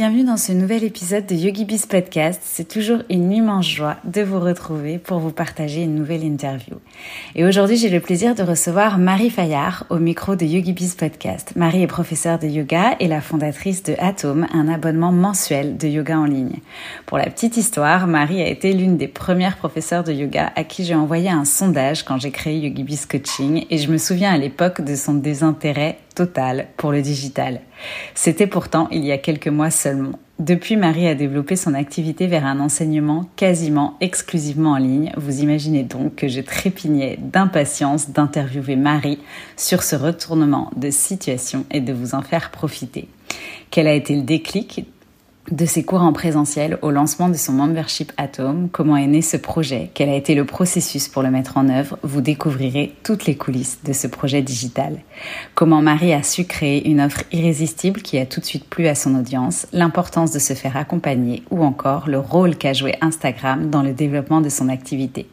Bienvenue dans ce nouvel épisode de YogiBiz Podcast. C'est toujours une immense joie de vous retrouver pour vous partager une nouvelle interview. Et aujourd'hui, j'ai le plaisir de recevoir Marie Fayard au micro de YogiBiz Podcast. Marie est professeure de yoga et la fondatrice de Atom, un abonnement mensuel de yoga en ligne. Pour la petite histoire, Marie a été l'une des premières professeurs de yoga à qui j'ai envoyé un sondage quand j'ai créé YogiBiz Coaching et je me souviens à l'époque de son désintérêt total pour le digital. C'était pourtant il y a quelques mois seulement. Depuis, Marie a développé son activité vers un enseignement quasiment exclusivement en ligne. Vous imaginez donc que je trépignais d'impatience d'interviewer Marie sur ce retournement de situation et de vous en faire profiter. Quel a été le déclic de ses cours en présentiel au lancement de son membership Atom, comment est né ce projet, quel a été le processus pour le mettre en œuvre, vous découvrirez toutes les coulisses de ce projet digital. Comment Marie a su créer une offre irrésistible qui a tout de suite plu à son audience, l'importance de se faire accompagner ou encore le rôle qu'a joué Instagram dans le développement de son activité.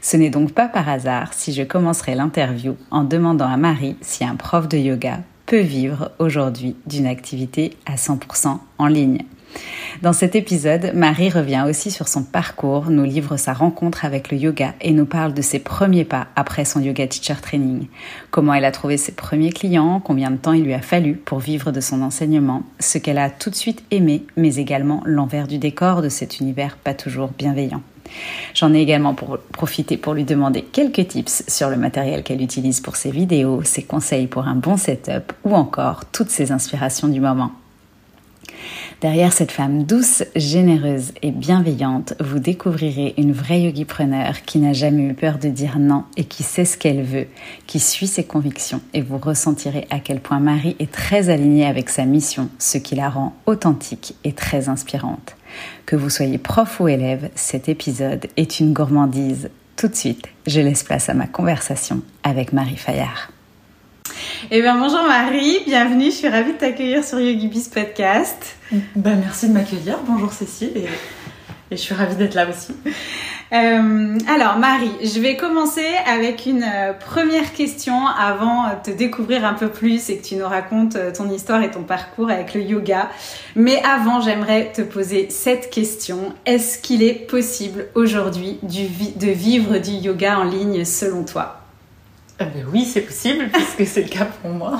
Ce n'est donc pas par hasard si je commencerai l'interview en demandant à Marie si un prof de yoga peut vivre aujourd'hui d'une activité à 100% en ligne. Dans cet épisode, Marie revient aussi sur son parcours, nous livre sa rencontre avec le yoga et nous parle de ses premiers pas après son yoga teacher training. Comment elle a trouvé ses premiers clients, combien de temps il lui a fallu pour vivre de son enseignement, ce qu'elle a tout de suite aimé, mais également l'envers du décor de cet univers pas toujours bienveillant. J'en ai également pour profité pour lui demander quelques tips sur le matériel qu'elle utilise pour ses vidéos, ses conseils pour un bon setup ou encore toutes ses inspirations du moment. Derrière cette femme douce, généreuse et bienveillante, vous découvrirez une vraie yogipreneur qui n'a jamais eu peur de dire non et qui sait ce qu'elle veut, qui suit ses convictions et vous ressentirez à quel point Marie est très alignée avec sa mission, ce qui la rend authentique et très inspirante. Que vous soyez prof ou élève, cet épisode est une gourmandise. Tout de suite, je laisse place à ma conversation avec Marie Fayard. Eh bien, bonjour Marie, bienvenue. Je suis ravie de t'accueillir sur YogiBiz Podcast. Ben, merci de m'accueillir. Bonjour Cécile et, je suis ravie d'être là aussi. Euh, alors Marie, je vais commencer avec une euh, première question avant de te découvrir un peu plus et que tu nous racontes euh, ton histoire et ton parcours avec le yoga. Mais avant, j'aimerais te poser cette question. Est-ce qu'il est possible aujourd'hui de vivre du yoga en ligne selon toi? Ah ben oui, c'est possible puisque c'est le cas pour moi.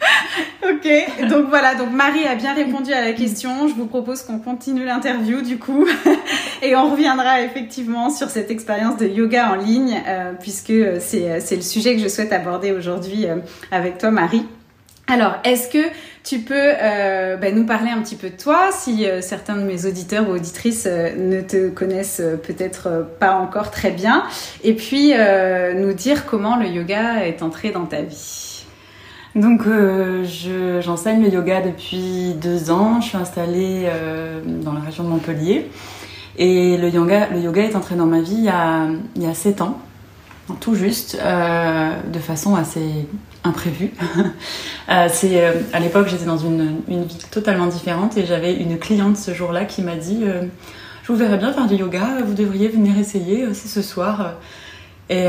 ok, donc voilà, donc Marie a bien répondu à la question. Je vous propose qu'on continue l'interview du coup et on reviendra effectivement sur cette expérience de yoga en ligne euh, puisque c'est le sujet que je souhaite aborder aujourd'hui euh, avec toi Marie. Alors, est-ce que tu peux euh, bah, nous parler un petit peu de toi, si euh, certains de mes auditeurs ou auditrices euh, ne te connaissent peut-être pas encore très bien, et puis nous dire comment le yoga est entré dans ta vie. Donc, j'enseigne le yoga depuis deux ans. Je suis installée dans la région de Montpellier, et le yoga, le yoga est entré dans ma vie il y a, il y a sept ans, tout juste, de façon assez imprévu. Euh, euh, à l'époque j'étais dans une, une, vie totalement différente et j'avais une cliente ce jour-là qui m'a dit euh, je vous verrais bien faire du yoga, vous devriez venir essayer, c'est ce soir. Et,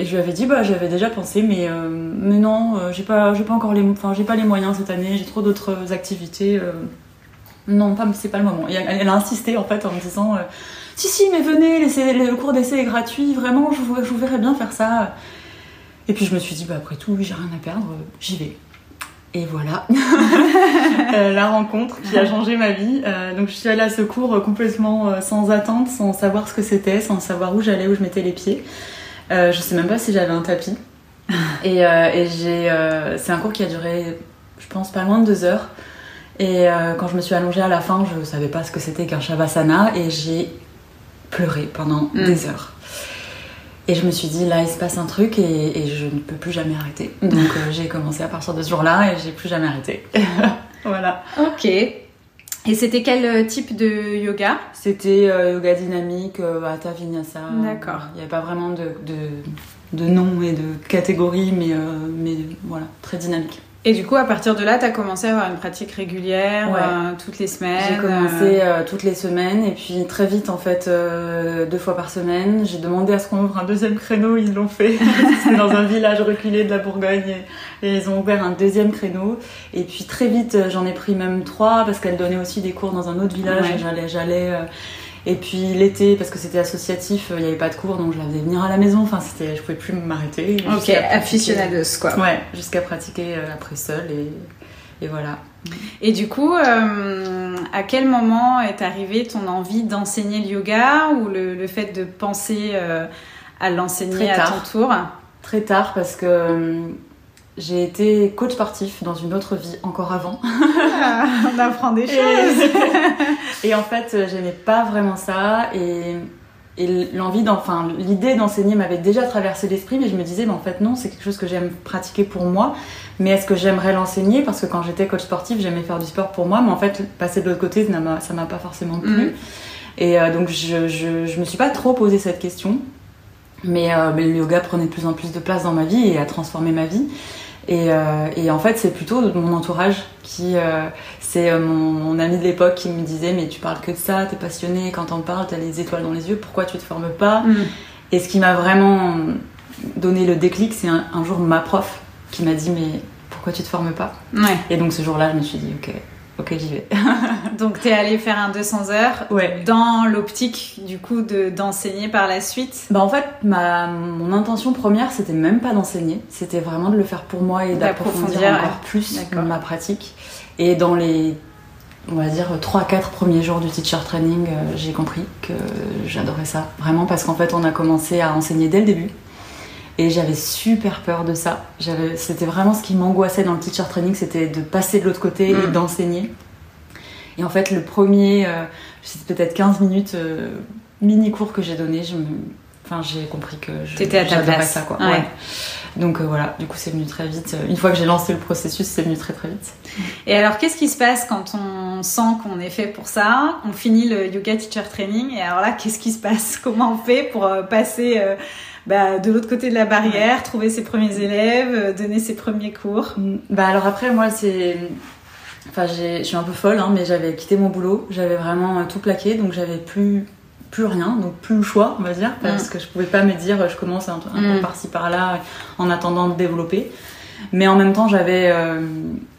je lui avais dit bah j'avais déjà pensé mais non j'ai pas pas encore les enfin j'ai pas les moyens cette année j'ai trop d'autres activités non pas c'est pas le moment elle, a insisté en fait en me disant si si mais venez le cours d'essai est gratuit vraiment je vous verrais bien faire ça et puis je me suis dit, bah, après tout, j'ai rien à perdre, j'y vais. Et voilà, euh, la rencontre qui a changé ma vie. Euh, donc je suis allée à ce cours complètement euh, sans attente, sans savoir ce que c'était, sans savoir où j'allais, où je mettais les pieds. je sais même pas si j'avais un tapis. Et, et j'ai, c'est un cours qui a duré, je pense, pas loin de deux heures. Et quand je me suis allongée à la fin, je savais pas ce que c'était qu'un shavasana et j'ai pleuré pendant mm. des heures. Et je me suis dit, là, il se passe un truc et, je ne peux plus jamais arrêter. Donc euh, j'ai commencé à partir de ce jour-là et j'ai plus jamais arrêté. voilà. Ok. Et c'était quel euh, type de yoga? C'était euh, yoga dynamique, Hatha Vinyasa. D'accord. Il n'y avait pas vraiment de, de, de nom et de catégorie, mais, mais voilà, très dynamique. Et du coup, à partir de là, tu as commencé à avoir une pratique régulière euh, toutes les semaines J'ai commencé euh, toutes les semaines et puis très vite, en fait, euh, deux fois par semaine. J'ai demandé à ce qu'on ouvre un deuxième créneau, ils l'ont fait. C'est dans un village reculé de la Bourgogne et, ils ont ouvert un deuxième créneau. Et puis très vite, j'en ai pris même trois parce qu'elle donnait aussi des cours dans un autre village. J'allais, j'allais et puis l'été, parce que c'était associatif, il n'y avait pas de cours, donc je la faisais venir à la maison. Enfin, c'était, je pouvais plus m'arrêter. Ok, aficionados quoi. Ouais, jusqu'à pratiquer euh, après seul et, et, voilà. Et du coup, euh, à quel moment est arrivé ton envie d'enseigner le yoga ou le, le fait de penser euh, à l'enseigner à ton tour? Très tard, parce que j'ai été coach sportif dans une autre vie encore avant. Ah, on apprend des choses. Et, en fait, j'aimais pas vraiment ça. Et, l'envie, enfin, l'idée d'enseigner m'avait déjà traversé l'esprit, mais je me disais, mais en fait, non, c'est quelque chose que j'aime pratiquer pour moi. Mais est-ce que j'aimerais l'enseigner? Parce que quand j'étais coach sportif, j'aimais faire du sport pour moi, mais en fait, passer de l'autre côté, ça m'a pas forcément plu. Mm. Et euh, donc, je, je, me suis pas trop posé cette question. Mais, euh, mais, le yoga prenait de plus en plus de place dans ma vie et a transformé ma vie. Euh, et, en fait, c'est plutôt mon entourage qui. Euh, c'est euh, mon, ami de l'époque qui me disait Mais tu parles que de ça, t'es passionné, quand t'en parles, t'as les étoiles dans les yeux, pourquoi tu te formes pas? Mm. Et ce qui m'a vraiment donné le déclic, c'est un, jour ma prof qui m'a dit Mais pourquoi tu te formes pas? Et donc ce jour-là, je me suis dit Ok, Ok, j'y vais. Donc, tu es allé faire un 200 heures ouais. dans l'optique, du coup, d'enseigner par la suite? Bah, en fait, ma, mon intention première, c'était même pas d'enseigner. C'était vraiment de le faire pour moi et d'approfondir encore plus ma pratique. Et dans les, on va dire, 3-4 premiers jours du teacher training, euh, j'ai compris que j'adorais ça. Vraiment, parce qu'en fait, on a commencé à enseigner dès le début. Et j'avais super peur de ça. C'était vraiment ce qui m'angoissait dans le teacher training, c'était de passer de l'autre côté et mm. d'enseigner. Et en fait, le premier, euh, peut-être 15 minutes euh, mini cours que j'ai donné, je enfin, j'ai compris que j'adorais ça. Quoi. Donc euh, voilà, du coup, c'est venu très vite. Une fois que j'ai lancé le processus, c'est venu très très vite. Et alors, qu'est-ce qui se passe quand on sent qu'on est fait pour ça On finit le yoga teacher training, et alors là, qu'est-ce qui se passe? Comment on fait pour passer bah, de l'autre côté de la barrière, trouver ses premiers élèves, euh, donner ses premiers cours mm. Bah alors après moi c'est enfin je suis un peu folle hein, mais j'avais quitté mon boulot, j'avais vraiment euh, tout plaqué donc j'avais plus plus rien, donc plus le choix, on va dire, parce mm. que je pouvais pas me dire je commence un, un mm. par-ci par-là en attendant de développer. Mais en même temps, j'avais euh,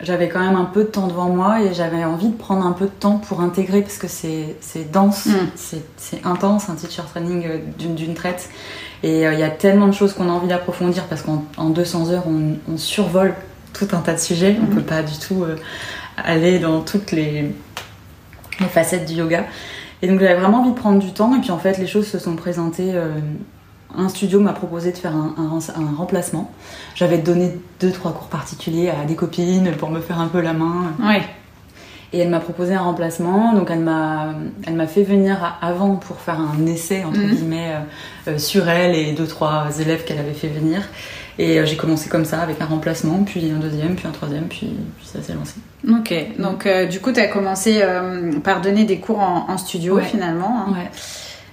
j'avais quand même un peu de temps devant moi et j'avais envie de prendre un peu de temps pour intégrer parce que c'est dense, c'est intense un teacher training d'une traite. Et euh, il y a tellement de choses qu'on a envie d'approfondir parce qu'en 200 heures, on, survole tout un tas de sujets. On ne peut pas du tout euh, aller dans toutes les, facettes du yoga. Et donc j'avais vraiment envie de prendre du temps. Et puis en fait, les choses se sont présentées. Un studio m'a proposé de faire un, un remplacement. J'avais donné deux trois cours particuliers à des copines pour me faire un peu la main. Ouais. Et elle m'a proposé un remplacement, donc elle m'a, elle m'a fait venir avant pour faire un essai entre mhm. guillemets euh, euh, sur elle et deux trois élèves qu'elle avait fait venir. Et euh, j'ai commencé comme ça avec un remplacement, puis un deuxième, puis un troisième, puis, ça s'est lancé. Ok, donc du coup tu as commencé par donner des cours en, studio finalement. Hein. Ouais.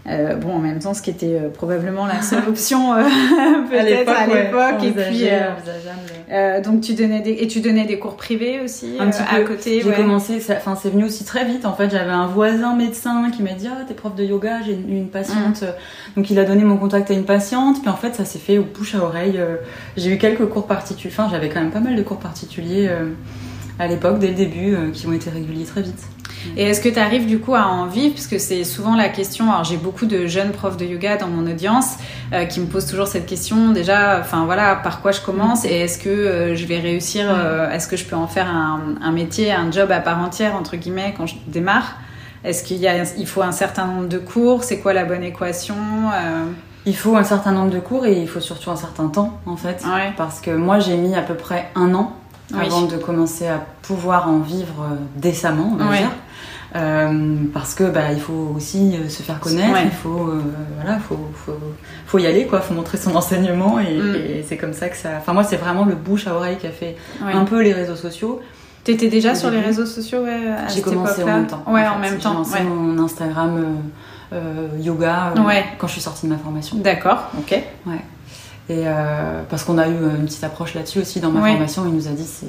Euh, bon, en même temps, ce qui était euh, probablement la seule option euh, peut-être à l'époque. et puis, donc tu donnais des et tu donnais des cours privés aussi un petit à côté. J'ai commencé, enfin c'est venu aussi très vite. En fait, j'avais un voisin médecin qui m'a dit ah t'es prof de yoga, j'ai une, patiente. Mm. Donc il a donné mon contact à une patiente. Puis en fait, ça s'est fait au bouche à oreille. J'ai eu quelques cours particuliers. Enfin, j'avais quand même pas mal de cours particuliers à l'époque, dès le début, qui ont été réguliers très vite. Et est-ce que tu arrives du coup à en vivre? Puisque c'est souvent la question. Alors j'ai beaucoup de jeunes profs de yoga dans mon audience euh, qui me posent toujours cette question. Déjà, enfin voilà, par quoi je commence? Et est-ce que euh, je vais réussir euh, Est-ce que je peux en faire un, métier, un job à part entière entre guillemets quand je démarre? Est-ce qu'il y a, il faut un certain nombre de cours? C'est quoi la bonne équation il faut un certain nombre de cours et il faut surtout un certain temps en fait. Parce que moi j'ai mis à peu près un an avant de commencer à pouvoir en vivre décemment, on va dire. Euh, parce que bah, il faut aussi euh, se faire connaître, il faut euh, voilà, faut, faut, faut, y aller quoi, faut montrer son enseignement et, mm. et c'est comme ça que ça. Enfin moi c'est vraiment le bouche à oreille qui a fait un peu les réseaux sociaux. T'étais déjà sur les réseaux sociaux ouais, J'ai commencé en même temps. Ouais, en, même temps. J'ai lancé mon Instagram euh, yoga quand je suis sortie de ma formation. D'accord, ok. Ouais. Et euh, parce qu'on a eu une petite approche là-dessus aussi dans ma formation, il nous a dit c'est,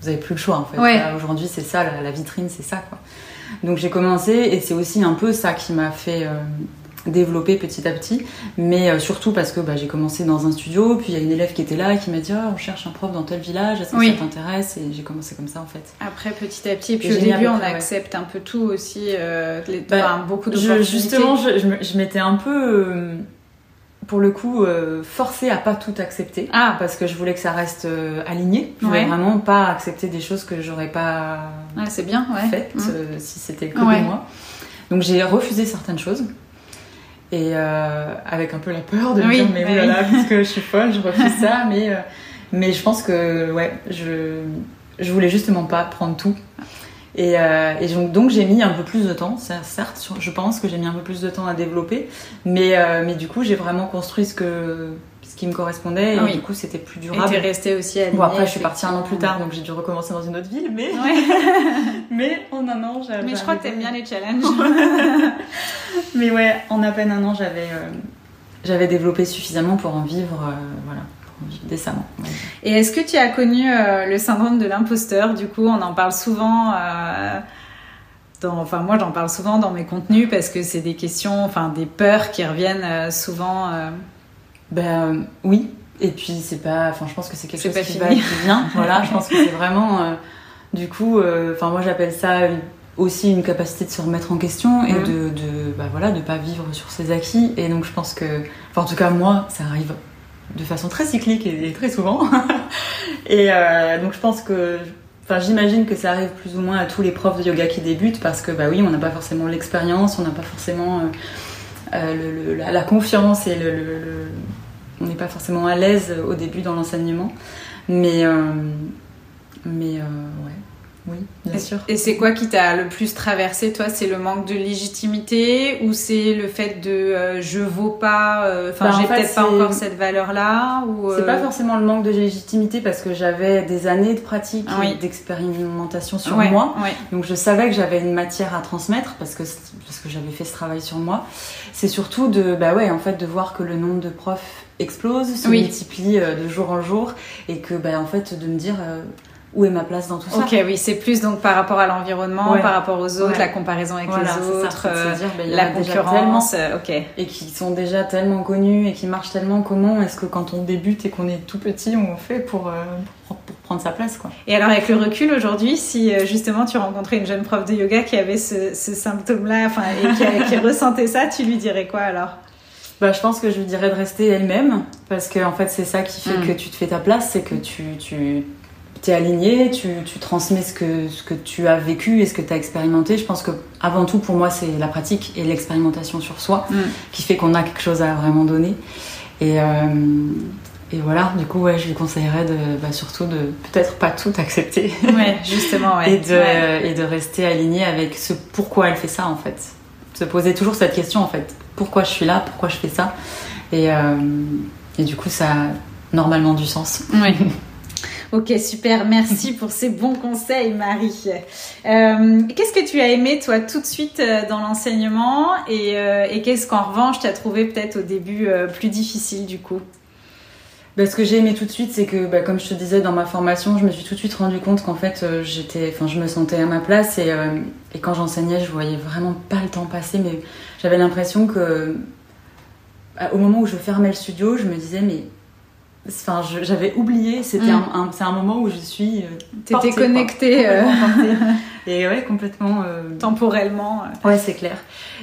vous avez plus le choix en fait. Aujourd'hui c'est ça, la, la vitrine c'est ça quoi. Donc j'ai commencé et c'est aussi un peu ça qui m'a fait euh, développer petit à petit, mais euh, surtout parce que bah, j'ai commencé dans un studio, puis il y a une élève qui était là qui m'a dit oh, on cherche un prof dans tel village, est-ce que ça t'intéresse? Et j'ai commencé comme ça en fait. Après petit à petit, et puis au début on accepte un peu tout aussi, les, bah, beaucoup de Justement, je, je m'étais un peu pour le coup euh, forcée à pas tout accepter. Ah. parce que je voulais que ça reste euh, aligné. Je voulais vraiment pas accepter des choses que j'aurais pas c'est bien ouais. faites mmh. euh, si c'était que de moi. Donc j'ai refusé certaines choses. Et avec un peu la peur de me dire mais voilà parce que je suis folle je refuse ça. Mais mais je pense que ouais je je voulais justement pas prendre tout et, euh, et donc, j'ai mis un peu plus de temps, certes, je pense que j'ai mis un peu plus de temps à développer, mais, euh, mais du coup j'ai vraiment construit ce, que, ce qui me correspondait. Et ah du coup c'était plus durable. Et resté aussi à Bon après je suis partie un an plus tard donc j'ai dû recommencer dans une autre ville, mais, mais en un an j'avais... Mais je crois que t'aimes bien les challenges. mais ouais, en à peine un an j'avais euh, j'avais développé suffisamment pour en vivre, voilà décemment. Et est-ce que tu as connu euh, le syndrome de l'imposteur? Du coup, on en parle souvent. Euh, dans, enfin, moi, j'en parle souvent dans mes contenus parce que c'est des questions, enfin, des peurs qui reviennent euh, souvent. Ben oui. Et puis c'est pas. Enfin, je pense que c'est quelque chose qui va et qui vient. voilà, je pense que c'est vraiment. du coup, enfin, moi, j'appelle ça aussi une capacité de se remettre en question et mmh. de, de bah, voilà de pas vivre sur ses acquis et donc je pense que enfin en tout cas moi ça arrive de façon très cyclique et, très souvent. et euh, donc je pense que, enfin j'imagine que ça arrive plus ou moins à tous les profs de yoga qui débutent parce que bah oui, on n'a pas forcément l'expérience, on n'a pas forcément euh, euh, la, confiance et on n'est pas forcément à l'aise au début dans l'enseignement. Mais mais. Oui, bien sûr. Et c'est quoi qui t'a le plus traversé, toi? C'est le manque de légitimité ou c'est le fait de euh, je vaux pas, euh, enfin bah, j'ai peut-être pas encore cette valeur-là ou C'est pas euh, forcément le manque de légitimité parce que j'avais des années de pratique et d'expérimentation sur moi. Donc je savais que j'avais une matière à transmettre parce que, parce que j'avais fait ce travail sur moi. C'est surtout de, bah ouais, en fait, de voir que le nombre de profs explose, se multiplie de jour en jour et que, bah, en fait, de me dire où est ma place dans tout ça Ok, oui, c'est plus donc par rapport à l'environnement, par rapport aux autres, la comparaison avec les autres, euh, ben, la concurrence, euh, ok. Et qui sont déjà tellement connus et qui marchent tellement. Comment est-ce que quand on débute et qu'on est tout petit, on fait pour, euh, pour, prendre sa place quoi Et alors avec le recul aujourd'hui, si justement tu rencontrais une jeune prof de yoga qui avait ce, symptôme-là, enfin, et qui, qui ressentait ça, tu lui dirais quoi alors? Bah, je pense que je lui dirais de rester elle-même parce que en fait c'est ça qui fait mm. que tu te fais ta place, c'est que tu, tu tu es aligné, tu, tu, transmets ce que, ce que tu as vécu et ce que tu as expérimenté. Je pense que avant tout, pour moi, c'est la pratique et l'expérimentation sur soi mm. qui fait qu'on a quelque chose à vraiment donner. Et, euh, et voilà, du coup, ouais, je lui conseillerais de, bah, surtout de peut-être pas tout accepter. Ouais, justement, ouais. et, de, et de rester aligné avec ce pourquoi elle fait ça, en fait. Se poser toujours cette question, en fait. Pourquoi je suis là? Pourquoi je fais ça? Et, euh, et du coup, ça a normalement du sens. Oui. Ok, super. Merci pour ces bons conseils, Marie. Euh, qu'est-ce que tu as aimé, toi, tout de suite euh, dans l'enseignement et, euh, et qu'est-ce qu'en revanche, tu as trouvé peut-être au début plus difficile, du coup? Bah, ce que j'ai aimé tout de suite, c'est que, bah, comme je te disais dans ma formation, je me suis tout de suite rendu compte qu'en fait, j'étais, enfin, je me sentais à ma place et, et quand j'enseignais, je voyais vraiment pas le temps passer, mais j'avais l'impression que, au moment où je fermais le studio, je me disais, mais Enfin, j'avais oublié. C'était mm. un, c'est un moment où je suis. Euh, T'étais connectée. Euh... et ouais, complètement. Euh... Temporellement. Ouais, c'est clair.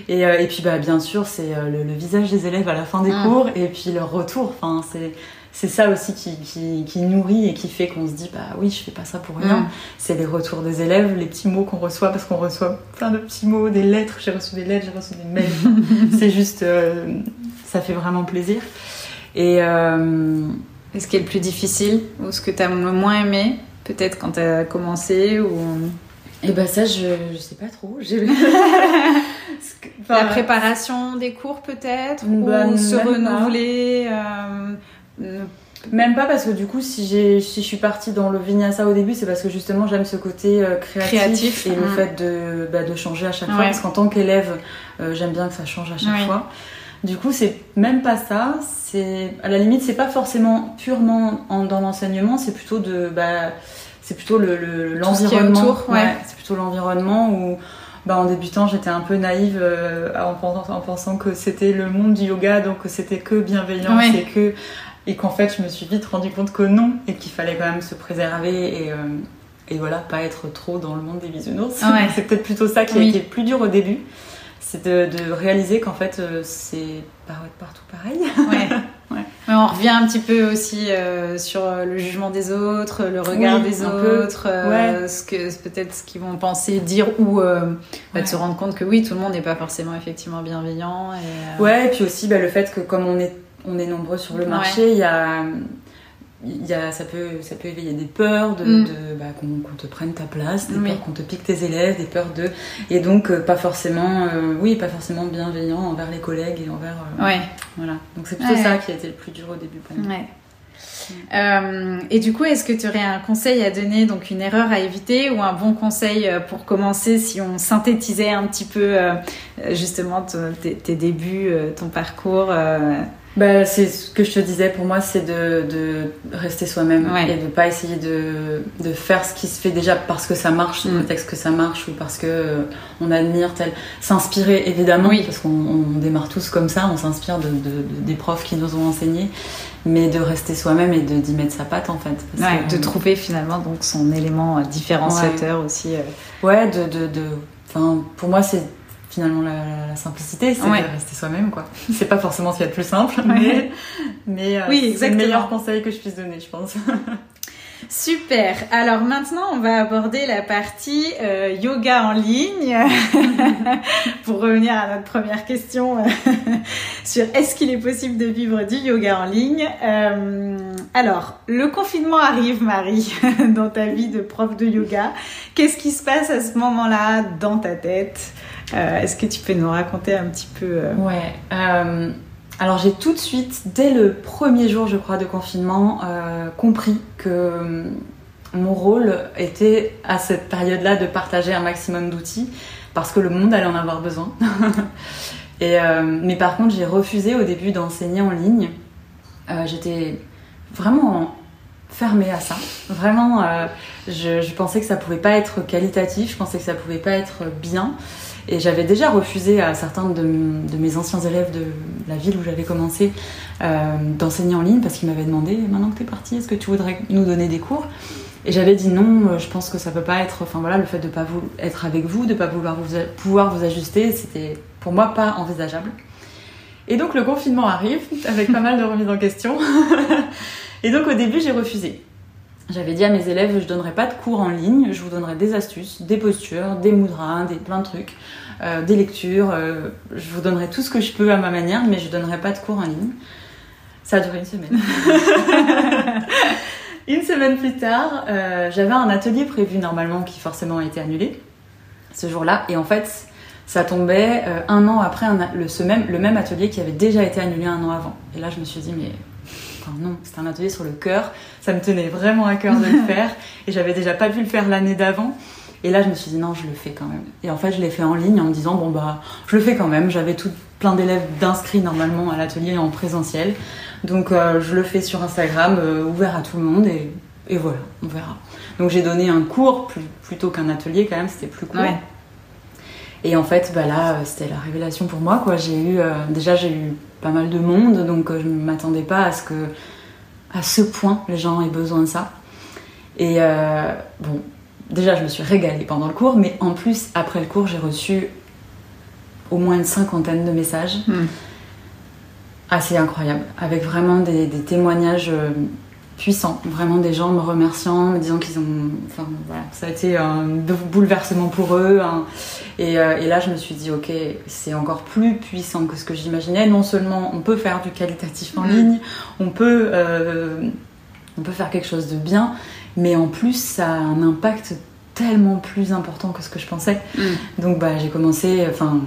Et, euh, et puis, bah, bien sûr, c'est euh, le, le, visage des élèves à la fin des mm. cours et puis leur retour. Enfin, c'est. C'est ça aussi qui, qui, qui, nourrit et qui fait qu'on se dit bah oui je fais pas ça pour rien. Mm. C'est les retours des élèves, les petits mots qu'on reçoit parce qu'on reçoit plein de petits mots, des lettres. J'ai reçu des lettres, j'ai reçu des mails. c'est juste ça fait vraiment plaisir. Et ce qui est le plus difficile ou ce que tu as le moins aimé peut-être quand tu as commencé ou... Et eh ben ça, je, je sais pas trop. la préparation des cours peut-être Ou se renouveler euh, Même pas parce que du coup, si, si je suis partie dans le vinyasa au début, c'est parce que justement j'aime ce côté euh, créatif, et le mm. fait de, bah, de changer à chaque fois. Parce qu'en tant qu'élève, euh, j'aime bien que ça change à chaque fois. Du coup, c'est même pas ça. C'est à la limite, c'est pas forcément purement dans l'enseignement, c'est plutôt de bah, c'est plutôt l'environnement. Le, ouais. c'est plutôt l'environnement où bah, en débutant, j'étais un peu naïve euh, en, pensant, en, pensant, que c'était le monde du yoga, donc que c'était que bienveillant, et que et qu'en fait, je me suis vite rendu compte que non, et qu'il fallait quand même se préserver et, euh, et voilà, pas être trop dans le monde des bisounours. c'est peut-être plutôt ça qui a été plus dur au début c'est de, réaliser qu'en fait euh, c'est partout pareil. Ouais. Mais on revient un petit peu aussi euh, sur le jugement des autres, le regard des autres, euh, ce que peut-être ce qu'ils vont penser, dire ou bah, de se rendre compte que oui, tout le monde n'est pas forcément effectivement bienveillant. Et, Ouais, et puis aussi bah, le fait que comme on est on est nombreux sur le marché, il y a y a, ça, peut, ça peut éveiller des peurs de, mm. bah, qu'on te prenne ta place, des peurs qu'on te pique tes élèves, des peurs de et donc euh, pas forcément euh, oui pas forcément bienveillant envers les collègues et envers euh, ouais. voilà donc c'est plutôt ça qui a été le plus dur au début pour moi. et du coup, est-ce que tu aurais un conseil à donner, donc une erreur à éviter ou un bon conseil pour commencer si on synthétisait un petit peu justement tes, débuts, ton parcours bah, c'est ce que je te disais, pour moi, c'est de, de, rester soi-même et de pas essayer de, de, faire ce qui se fait déjà parce que ça marche, sous le mm. texte que ça marche ou parce que euh, on admire tel. S'inspirer, évidemment, oui. parce qu'on démarre tous comme ça, on s'inspire de, des profs qui nous ont enseigné, mais de rester soi-même et d'y mettre sa patte en fait. de trouver finalement donc son élément différenciateur aussi. Euh. Ouais, de. de, de... Enfin, pour moi, c'est finalement la, simplicité, c'est de rester soi-même quoi. C'est pas forcément ce qu'il y a de plus simple, mais, mais euh, c'est le meilleur conseil que je puisse donner, je pense. Super. Alors maintenant, on va aborder la partie euh, yoga en ligne. Pour revenir à notre première question sur est-ce qu'il est possible de vivre du yoga en ligne. Euh, alors, le confinement arrive, Marie, dans ta vie de prof de yoga. Qu'est-ce qui se passe à ce moment-là dans ta tête? Euh, est-ce que tu peux nous raconter un petit peu euh, Ouais. Euh, alors j'ai tout de suite, dès le premier jour, je crois, de confinement, compris que mon rôle était à cette période-là de partager un maximum d'outils parce que le monde allait en avoir besoin. Et, mais par contre, j'ai refusé au début d'enseigner en ligne. J'étais vraiment fermée à ça. Vraiment, je, je, pensais que ça pouvait pas être qualitatif, je pensais que ça pouvait pas être bien. Et j'avais déjà refusé à certains de, mes anciens élèves de la ville où j'avais commencé euh, d'enseigner en ligne parce qu'ils m'avaient demandé maintenant que tu es parti, est-ce que tu voudrais nous donner des cours? Et j'avais dit non, euh, je pense que ça peut pas être. Enfin voilà, le fait de pas vous, être avec vous, de pas pouvoir vous, pouvoir vous ajuster, c'était pour moi pas envisageable. Et donc le confinement arrive avec pas mal de remises en question. Et donc au début j'ai refusé. J'avais dit à mes élèves, je donnerai pas de cours en ligne, je vous donnerai des astuces, des postures, des mudras, des plein de trucs, euh, des lectures. Euh, je vous donnerai tout ce que je peux à ma manière, mais je donnerai pas de cours en ligne. Ça a duré une semaine. une semaine plus tard, euh, j'avais un atelier prévu normalement qui forcément a été annulé ce jour-là, et en fait, ça tombait un an après le, même, le même atelier qui avait déjà été annulé un an avant. Et là, je me suis dit, mais non, c'était un atelier sur le cœur. Ça me tenait vraiment à cœur de le faire. Et j'avais déjà pas pu le faire l'année d'avant. Et là, je me suis dit non, je le fais quand même. Et en fait, je l'ai fait en ligne en me disant bon bah, je le fais quand même. J'avais tout plein d'élèves d'inscrits normalement à l'atelier en présentiel. Donc euh, je le fais sur Instagram, euh, ouvert à tout le monde et, et, voilà, on verra. Donc j'ai donné un cours plutôt qu'un atelier quand même, c'était plus court. Et en fait, bah là, euh, c'était la révélation pour moi. Quoi. J'ai eu, déjà, j'ai eu pas mal de monde, donc euh, je ne m'attendais pas à ce que, à ce point, les gens aient besoin de ça. Et euh, bon, déjà, je me suis régalée pendant le cours, mais en plus, après le cours, j'ai reçu au moins une cinquantaine de messages. Hmm. Assez incroyable, avec vraiment des, des témoignages euh, puissant. Vraiment des gens me remerciant, me disant qu'ils ont. Enfin voilà, ça a été un bouleversement pour eux. Hein. Et, euh, et, là, je me suis dit, ok, c'est encore plus puissant que ce que j'imaginais. Non seulement on peut faire du qualitatif en mm. ligne, on peut. Euh, on peut faire quelque chose de bien, mais en plus, ça a un impact tellement plus important que ce que je pensais. Mm. Donc bah, j'ai commencé, enfin,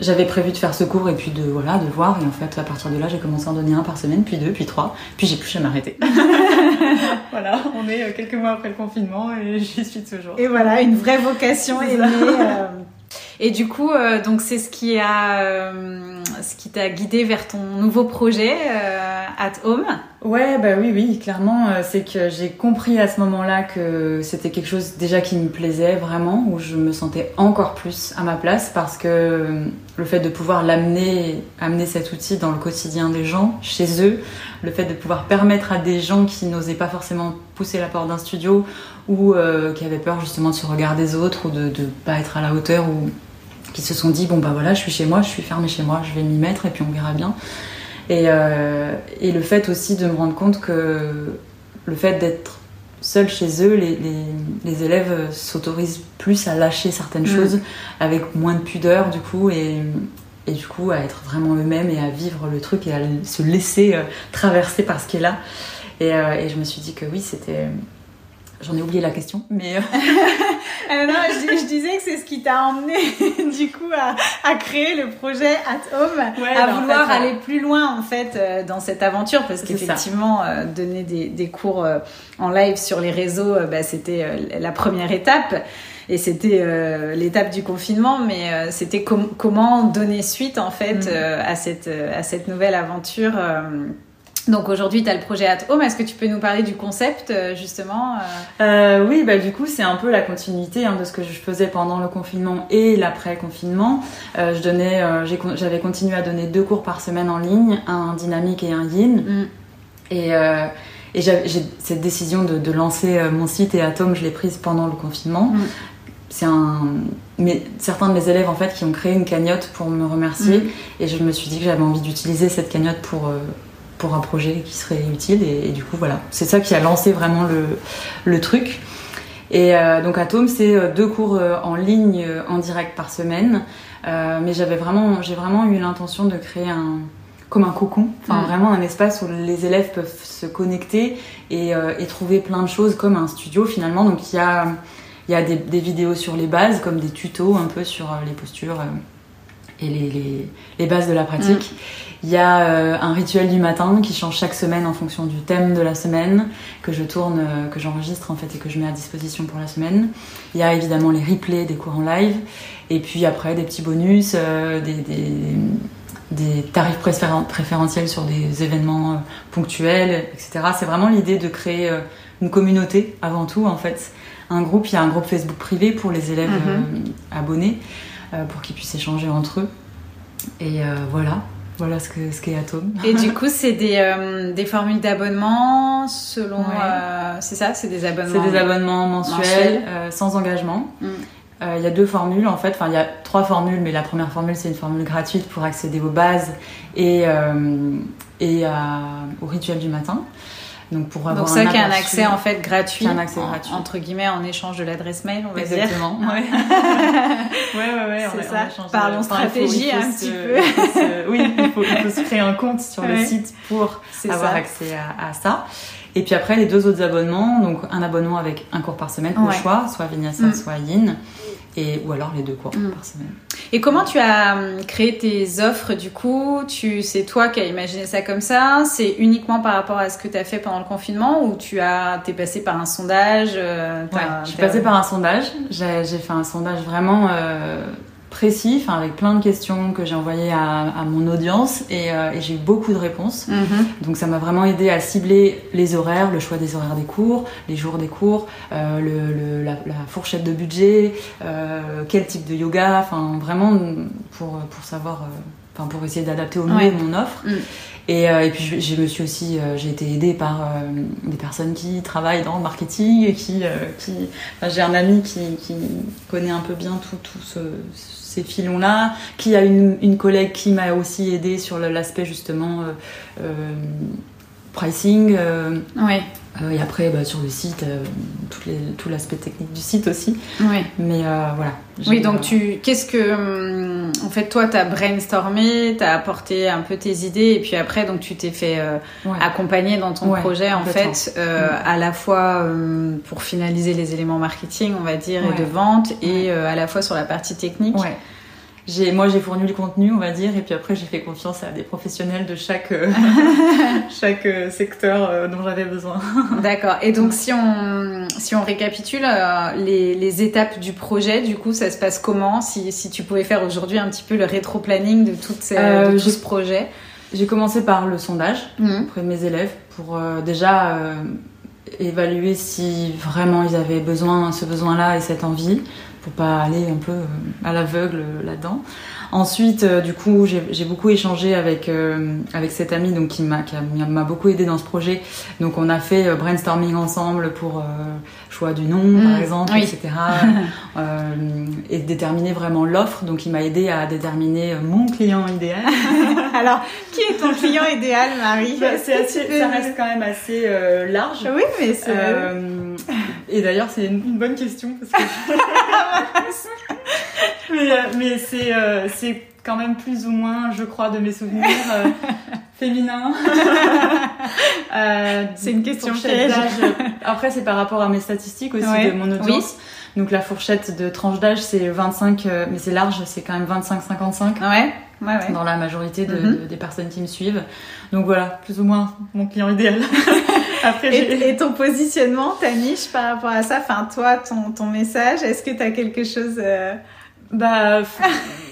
j'avais prévu de faire ce cours et puis de, voilà, de voir. Et en fait, à partir de là, j'ai commencé à en donner un par semaine, puis deux, puis trois, puis j'ai plus jamais arrêté. voilà, on est euh, quelques mois après le confinement et j'y suis toujours. Et voilà, une vraie vocation euh. Et du coup, euh, donc c'est ce qui a, euh, ce qui t'a guidé vers ton nouveau projet euh, at home. Ouais, bah oui, oui, clairement, c'est que j'ai compris à ce moment-là que c'était quelque chose déjà qui me plaisait vraiment, où je me sentais encore plus à ma place parce que le fait de pouvoir l'amener, amener cet outil dans le quotidien des gens, chez eux, le fait de pouvoir permettre à des gens qui n'osaient pas forcément pousser la porte d'un studio ou qui avaient peur justement de ce regard des autres ou de ne pas être à la hauteur ou qui se sont dit bon bah voilà je suis chez moi, je suis fermée chez moi, je vais m'y mettre et puis on verra bien. Et, euh, et le fait aussi de me rendre compte que le fait d'être seul chez eux, les, les, les élèves s'autorisent plus à lâcher certaines Mm. choses avec moins de pudeur du coup et, et du coup à être vraiment eux-mêmes et à vivre le truc et à se laisser euh, traverser par ce qui est là. Et, euh, et je me suis dit que oui, c'était... J'en ai oublié la question, mais... euh, non, je, je disais que c'est ce qui t'a emmené du coup à, à créer le projet at home, Ouais, à bah, en vouloir fait, aller plus loin en fait euh, dans cette aventure parce qu'effectivement euh, donner des, des cours en live sur les réseaux, bah, c'était la première étape. Et c'était euh, l'étape du confinement, mais euh, c'était com- comment donner suite en fait Mm. euh, à cette à cette nouvelle aventure. Donc aujourd'hui, tu as le projet At Home. Est-ce que tu peux nous parler du concept euh, justement euh Euh, oui, bah du coup c'est un peu la continuité hein, de ce que je faisais pendant le confinement et l'après-confinement. Euh, je donnais, euh, j'avais continué à donner deux cours par semaine en ligne, un dynamique et un yin. Mm. Et, j'ai cette décision de, de lancer mon site et Atom, je l'ai prise pendant le confinement. Mm. C'est un, mais certains de mes élèves en fait qui ont créé une cagnotte pour me remercier Mm. et je me suis dit que j'avais envie d'utiliser cette cagnotte pour euh, pour un projet qui serait utile. Et, et du coup voilà. C'est ça qui a lancé vraiment le, le truc. Et euh, donc Atom c'est euh, deux cours euh, en ligne en direct par semaine. Euh, mais j'avais vraiment j'ai vraiment eu l'intention de créer un comme un cocon. Enfin vraiment un espace où les élèves peuvent se connecter et, euh, et trouver plein de choses comme un studio finalement. Donc il y a il y a des, des vidéos sur les bases comme des tutos un peu sur les postures et les, les, les bases de la pratique. Il y a euh, un rituel du matin qui change chaque semaine en fonction du thème de la semaine, que je tourne, euh, que j'enregistre en fait et que je mets à disposition pour la semaine. Il y a évidemment les replays des cours en live, et puis après des petits bonus, euh, des, des, des tarifs préféren- préférentiels sur des événements ponctuels, etc. C'est vraiment l'idée de créer une communauté avant tout en fait. Un groupe, il y a un groupe Facebook privé pour les élèves Mhm. euh, abonnés, pour qu'ils puissent échanger entre eux. Et euh, voilà, voilà ce que ce qu'est Atom. Et du coup, c'est des, euh, des formules d'abonnement selon. Ouais. euh, c'est ça? C'est des C'est abonnements des abonnements mensuels, Mensuels. euh, sans engagement. Mm. Euh, Il y a deux formules en fait, enfin il y a trois formules, mais la première formule c'est une formule gratuite pour accéder aux bases et, euh, et à- au rituel du matin. Donc pour avoir Donc, ça un qui a un accès en fait gratuit. Un accès en- gratuit. Entre guillemets, en échange de l'adresse mail, on va dire. Exactement. Ouais. ouais, ouais. C'est ça. on Parlons stratégie un petit peu. il faut se- oui, il faut, il faut se créer un compte sur le site pour avoir ça. accès à, à ça. Et puis après, les deux autres abonnements, donc un abonnement avec un cours par semaine au Ouais. choix, soit Vinyasa, Mm. soit Yin, et, ou alors les deux cours Mm. par semaine. Et comment tu as hum, créé tes offres du coup? Tu, C'est toi qui as imaginé ça comme ça? C'est uniquement par rapport à ce que tu as fait pendant le confinement ou tu as t'es passé par un sondage euh, Ouais, je suis passée par un sondage. J'ai j'ai fait un sondage vraiment euh, précis, enfin, avec plein de questions que j'ai envoyées à, à mon audience et, euh, et j'ai eu beaucoup de réponses. Mhm. Donc ça m'a vraiment aidé à cibler les horaires, le choix des horaires des cours, les jours des cours, euh, le, le- la, la fourchette de budget, euh, quel type de yoga, enfin vraiment pour, pour savoir, enfin pour essayer d'adapter au mieux Ouais. mon offre. Mm. Et, euh, et puis je, je me suis aussi, euh, j'ai été aidée par euh, des personnes qui travaillent dans le marketing et qui, qui enfin, j'ai un ami qui, qui connaît un peu bien tout, tout ce, ces filons-là, qui a une, une collègue qui m'a aussi aidée sur l'aspect justement euh, euh, pricing. euh, Ouais, et après, bah, sur le site, toutes les- tout l'aspect technique du site aussi. ouais. Mais voilà. Oui, donc tu, qu'est-ce que, hum, en fait, toi, tu as brainstormé, tu as apporté un peu tes idées, et puis après, donc, tu t'es fait euh, accompagner dans ton projet, en fait, euh, mm. à la fois euh, pour finaliser les éléments marketing, on va dire, et de vente, et à la fois sur la partie technique moi j'ai fourni le contenu on va dire et puis après j'ai fait confiance à des professionnels de chaque euh, chaque euh, secteur euh, dont j'avais besoin. D'accord. Et donc si on si on récapitule les, les étapes du projet, du coup ça se passe comment? Si, si tu pouvais faire aujourd'hui un petit peu le rétro-planning de, toutes ces, de tout ce projet. J'ai commencé par le sondage mmh. auprès de mes élèves pour déjà évaluer si vraiment ils avaient besoin ce besoin-là et cette envie pour pas aller un peu euh, à l'aveugle là-dedans. Ensuite, euh, du coup, j'ai beaucoup échangé avec euh, avec cette amie donc qui m'a m'a beaucoup aidé dans ce projet. Donc on a fait brainstorming ensemble pour choix du nom par mm. exemple, etc. et déterminer vraiment l'offre. Donc il m'a aidé à déterminer mon client idéal. Alors, qui est ton client idéal, Marie? Bah, ça reste quand même assez large. Oui, mais c'est et d'ailleurs, c'est une, bonne question parce que. mais, euh, mais c'est euh, c'est quand même plus ou moins, je crois, de mes souvenirs euh, féminins. c'est une question piège. Après, c'est par rapport à mes statistiques aussi de mon audience. Donc la fourchette de tranche d'âge, c'est 25, mais c'est large, c'est quand même 25-55. Ouais. Ouais, ouais. Dans la majorité de, mhm. des personnes qui me suivent. Donc voilà, plus ou moins mon client idéal. Et, ton positionnement, ta niche par rapport à ça, enfin toi, ton, ton message, est-ce que tu as quelque chose euh, bah,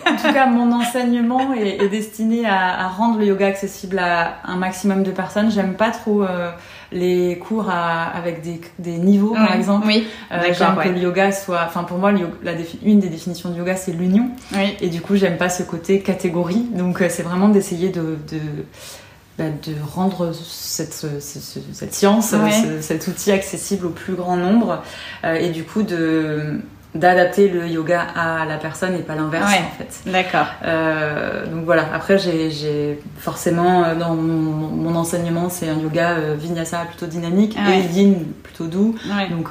en tout cas, mon enseignement est, destiné à, rendre le yoga accessible à un maximum de personnes. J'aime pas trop euh, les cours avec des, des niveaux, par exemple. Oui. Euh, j'aime que le yoga soit, enfin pour moi, la une des définitions du yoga, c'est l'union. Oui. Et du coup, j'aime pas ce côté catégorie. Donc, c'est vraiment d'essayer de, de bah, de rendre cette, cette science, cet outil accessible au plus grand nombre euh, et du coup de d'adapter le yoga à la personne et pas l'inverse en fait. D'accord. Euh, donc voilà. Après j'ai forcément euh, dans mon, mon enseignement c'est un yoga euh, vinyasa plutôt dynamique et yin plutôt doux. Donc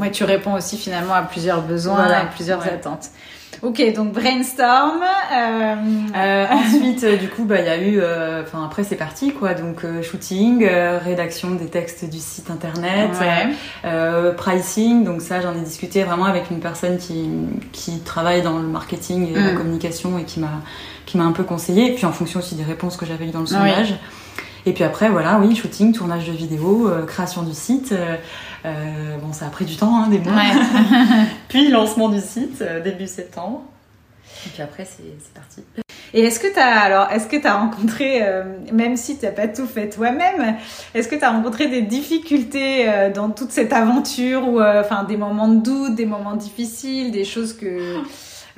ouais, tu réponds aussi finalement à plusieurs besoins, à plusieurs attentes. Ok, donc brainstorm. Euh... Euh, ensuite, euh, du coup, bah il y a eu, enfin après c'est parti quoi, donc shooting, rédaction des textes du site internet, pricing. Donc ça, j'en ai discuté vraiment avec une personne qui qui travaille dans le marketing et la mm. communication et qui m'a qui m'a un peu conseillé. Et puis en fonction aussi des réponses que j'avais eues dans le sondage. Et puis après, voilà, oui, shooting, tournage de vidéos, création du site. Euh, bon, ça a pris du temps, hein, des mois. puis lancement du site euh, début septembre. Et puis après, c'est parti. Et est-ce que tu as alors est-ce que tu as rencontré euh, même si tu n'as pas tout fait toi-même, est-ce que tu as rencontré des difficultés dans toute cette aventure ou enfin des moments de doute, des moments difficiles, des choses que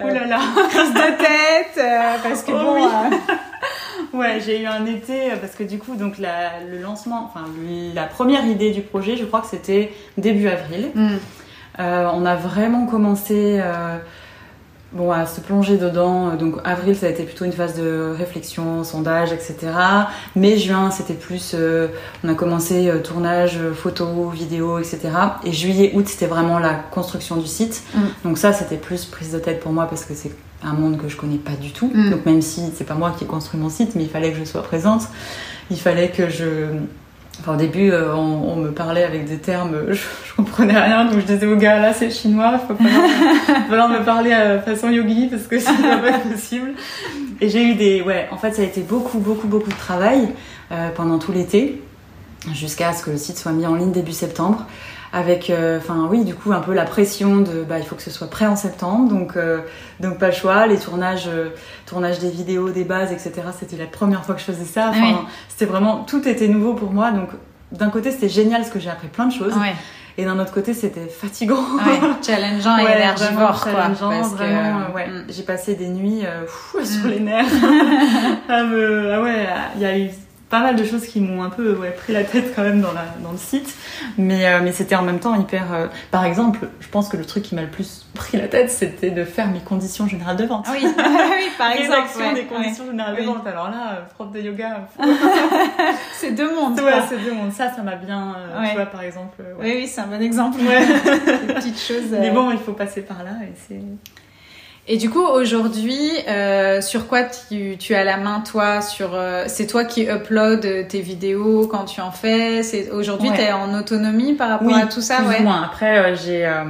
oh là là, crise de tête parce que oh bon Ouais, j'ai eu un été euh, parce que du coup, donc la, le lancement, enfin la première idée du projet, je crois que c'était début avril. Mm. Euh, on a vraiment commencé euh, bon, à se plonger dedans. Donc avril, ça a été plutôt une phase de réflexion, sondage, etc. Mai, juin, c'était plus, on a commencé tournage, photo, vidéo, etc. Et juillet, août, c'était vraiment la construction du site. Mm. Donc ça, c'était plus prise de tête pour moi parce que c'est un monde que je connais pas du tout. Mm. Donc même si c'est pas moi qui ai construit mon site, mais il fallait que je sois présente. Il fallait que je Enfin, au début, euh, on, me parlait avec des termes, je, je, comprenais rien, donc je disais au gars là c'est chinois, faut pas falloir me parler à façon yogi parce que c'est pas possible. Et j'ai eu des, ouais, en fait ça a été beaucoup, beaucoup, beaucoup de travail euh, pendant tout l'été, jusqu'à ce que le site soit mis en ligne début septembre avec, euh, enfin oui, du coup un peu la pression de, bah il faut que ce soit prêt en septembre, donc euh, donc pas le choix. Les tournages, euh, tournage des vidéos, des bases, etc. C'était la première fois que je faisais ça. Enfin, c'était vraiment tout était nouveau pour moi. Donc d'un côté c'était génial parce que j'ai appris plein de choses. Et d'un autre côté, c'était fatigant. challengeant et énergivore, Challengeant, vraiment. ouais. Mm. J'ai passé des nuits sur mm. les nerfs. ah, ouais, il y a eu pas mal de choses qui m'ont un peu ouais, pris la tête quand même dans, la, dans le site. Mais, euh, mais c'était en même temps hyper. Euh, par exemple, je pense que le truc qui m'a le plus pris la tête, c'était de faire mes conditions générales de vente. Oui, oui par exemple. Ouais, des conditions générales de vente. Alors là, euh, prof de yoga. c'est deux mondes. Ouais, c'est deux mondes. Ça, ça m'a bien. Tu vois, par exemple. Oui, oui, c'est un bon exemple. des petites choses. Mais bon, il faut passer par là et c'est. Et du coup, aujourd'hui, euh, sur quoi tu, tu, as la main, toi sur euh, C'est toi qui upload tes vidéos quand tu en fais C'est Aujourd'hui, tu es en autonomie par rapport à tout ça plus ouais. Ou moins. Après, euh, j'ai euh,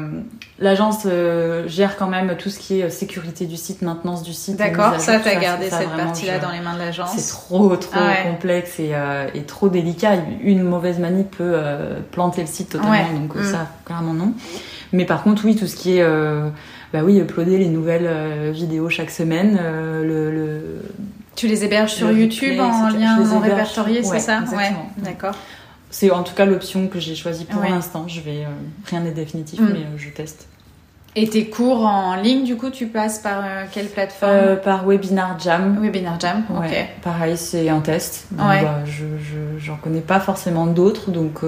l'agence gère quand même tout ce qui est sécurité du site, maintenance du site. D'accord, ça, tu as gardé cette partie-là dans les mains de l'agence C'est trop, trop ah complexe et, et, trop délicat. Une mauvaise manip peut planter le site totalement, donc mm. ça, clairement non. Mais par contre, oui, tout ce qui est bah oui, uploader les nouvelles euh, vidéos chaque semaine. Euh, le, Tu les héberges sur YouTube en lien non répertorié, c'est ça? Ouais, d'accord. C'est en tout cas l'option que j'ai choisie pour l'instant. Je vais euh, rien n'est définitif, mm. mais je teste. Et tes cours en ligne, du coup, tu passes par quelle plateforme? Par Webinar Jam. Webinar Jam, ok. Pareil, c'est un test. Bah, je j'en connais pas forcément d'autres, donc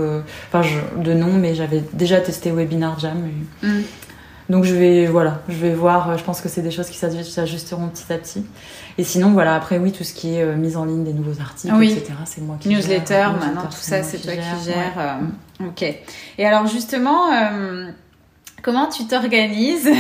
enfin de nom, mais j'avais déjà testé Webinar Jam. Mm. Donc je vais voilà, je vais voir. Je pense que c'est des choses qui s'ajusteront petit à petit. Et sinon voilà, après oui, tout ce qui est euh, mise en ligne des nouveaux articles, etc. C'est moi qui newsletter. Gère, maintenant tout ça, c'est toi qui gères. Euh, ok. Et alors justement, euh, comment tu t'organises?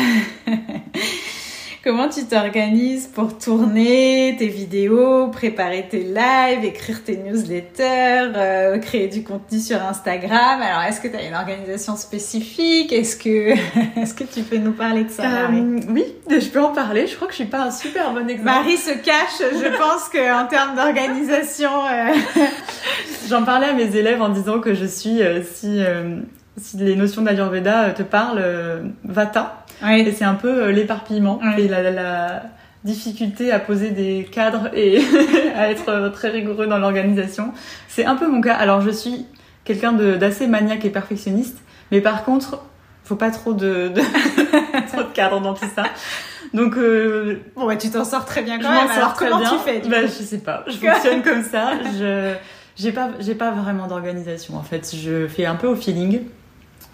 Comment tu t'organises pour tourner tes vidéos, préparer tes lives, écrire tes newsletters, euh, créer du contenu sur Instagram? Alors, est-ce que tu as une organisation spécifique? Est-ce que, est-ce que tu peux nous parler de ça, Marie? euh, Oui, je peux en parler. Je crois que je suis pas un super bon exemple. Marie se cache. Je pense que en termes d'organisation, euh, j'en parlais à mes élèves en disant que je suis si si les notions d'Ayurveda te parlent, Vata. Et c'est un peu euh, l'éparpillement et la, difficulté à poser des cadres et à être euh, très rigoureux dans l'organisation. C'est un peu mon cas. Alors je suis quelqu'un d'assez maniaque et perfectionniste, mais par contre, faut pas trop de, de trop de cadres dans tout ça. Donc euh, bon ouais, tu t'en sors très bien quand même. Alors comment tu fais bah, je sais pas. Je fonctionne comme ça. Je j'ai pas j'ai pas vraiment d'organisation en fait. Je fais un peu au feeling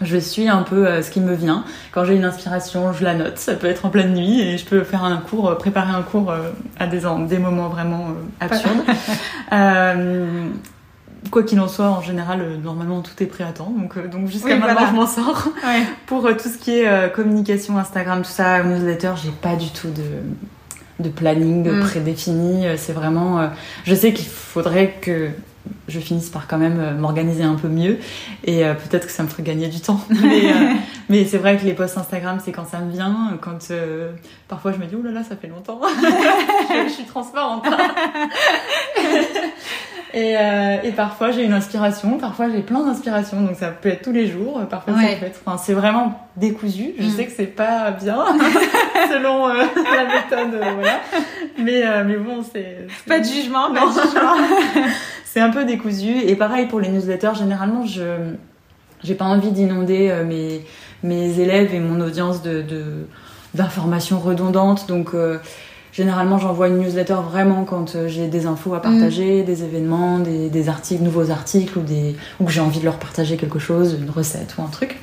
je suis un peu euh, ce qui me vient. Quand j'ai une inspiration, je la note. Ça peut être en pleine nuit et je peux faire un cours, euh, préparer un cours euh, à des, des moments vraiment absurdes. quoi qu'il en soit, en général, normalement tout est prêt à temps. Donc, donc jusqu'à maintenant, je m'en sors. Pour tout ce qui est communication, Instagram, tout ça, newsletter, j'ai pas du tout de, de planning mm. prédéfini. C'est vraiment. je sais qu'il faudrait que je finisse par quand même euh, m'organiser un peu mieux et euh, peut-être que ça me ferait gagner du temps. Euh, mais, c'est vrai que les posts Instagram, c'est quand ça me vient, quand parfois je me dis oh là là, ça fait longtemps, je, suis transparente. Et, et, parfois j'ai une inspiration, parfois j'ai plein d'inspirations, donc ça peut être tous les jours, parfois ça peut être. Enfin, c'est vraiment décousu. Je mm. sais que c'est pas bien selon la méthode, voilà. Mais mais bon, c'est pas de jugement, pas de jugement c'est un peu décousu. Et pareil pour les newsletters, généralement, je j'ai pas envie d'inonder euh, mes, mes élèves et mon audience de, d'informations redondantes. Donc, euh, généralement, j'envoie une newsletter vraiment quand euh, j'ai des infos à partager, mm. des événements, des, des, articles, nouveaux articles ou, des, ou que j'ai envie de leur partager quelque chose, une recette ou un truc.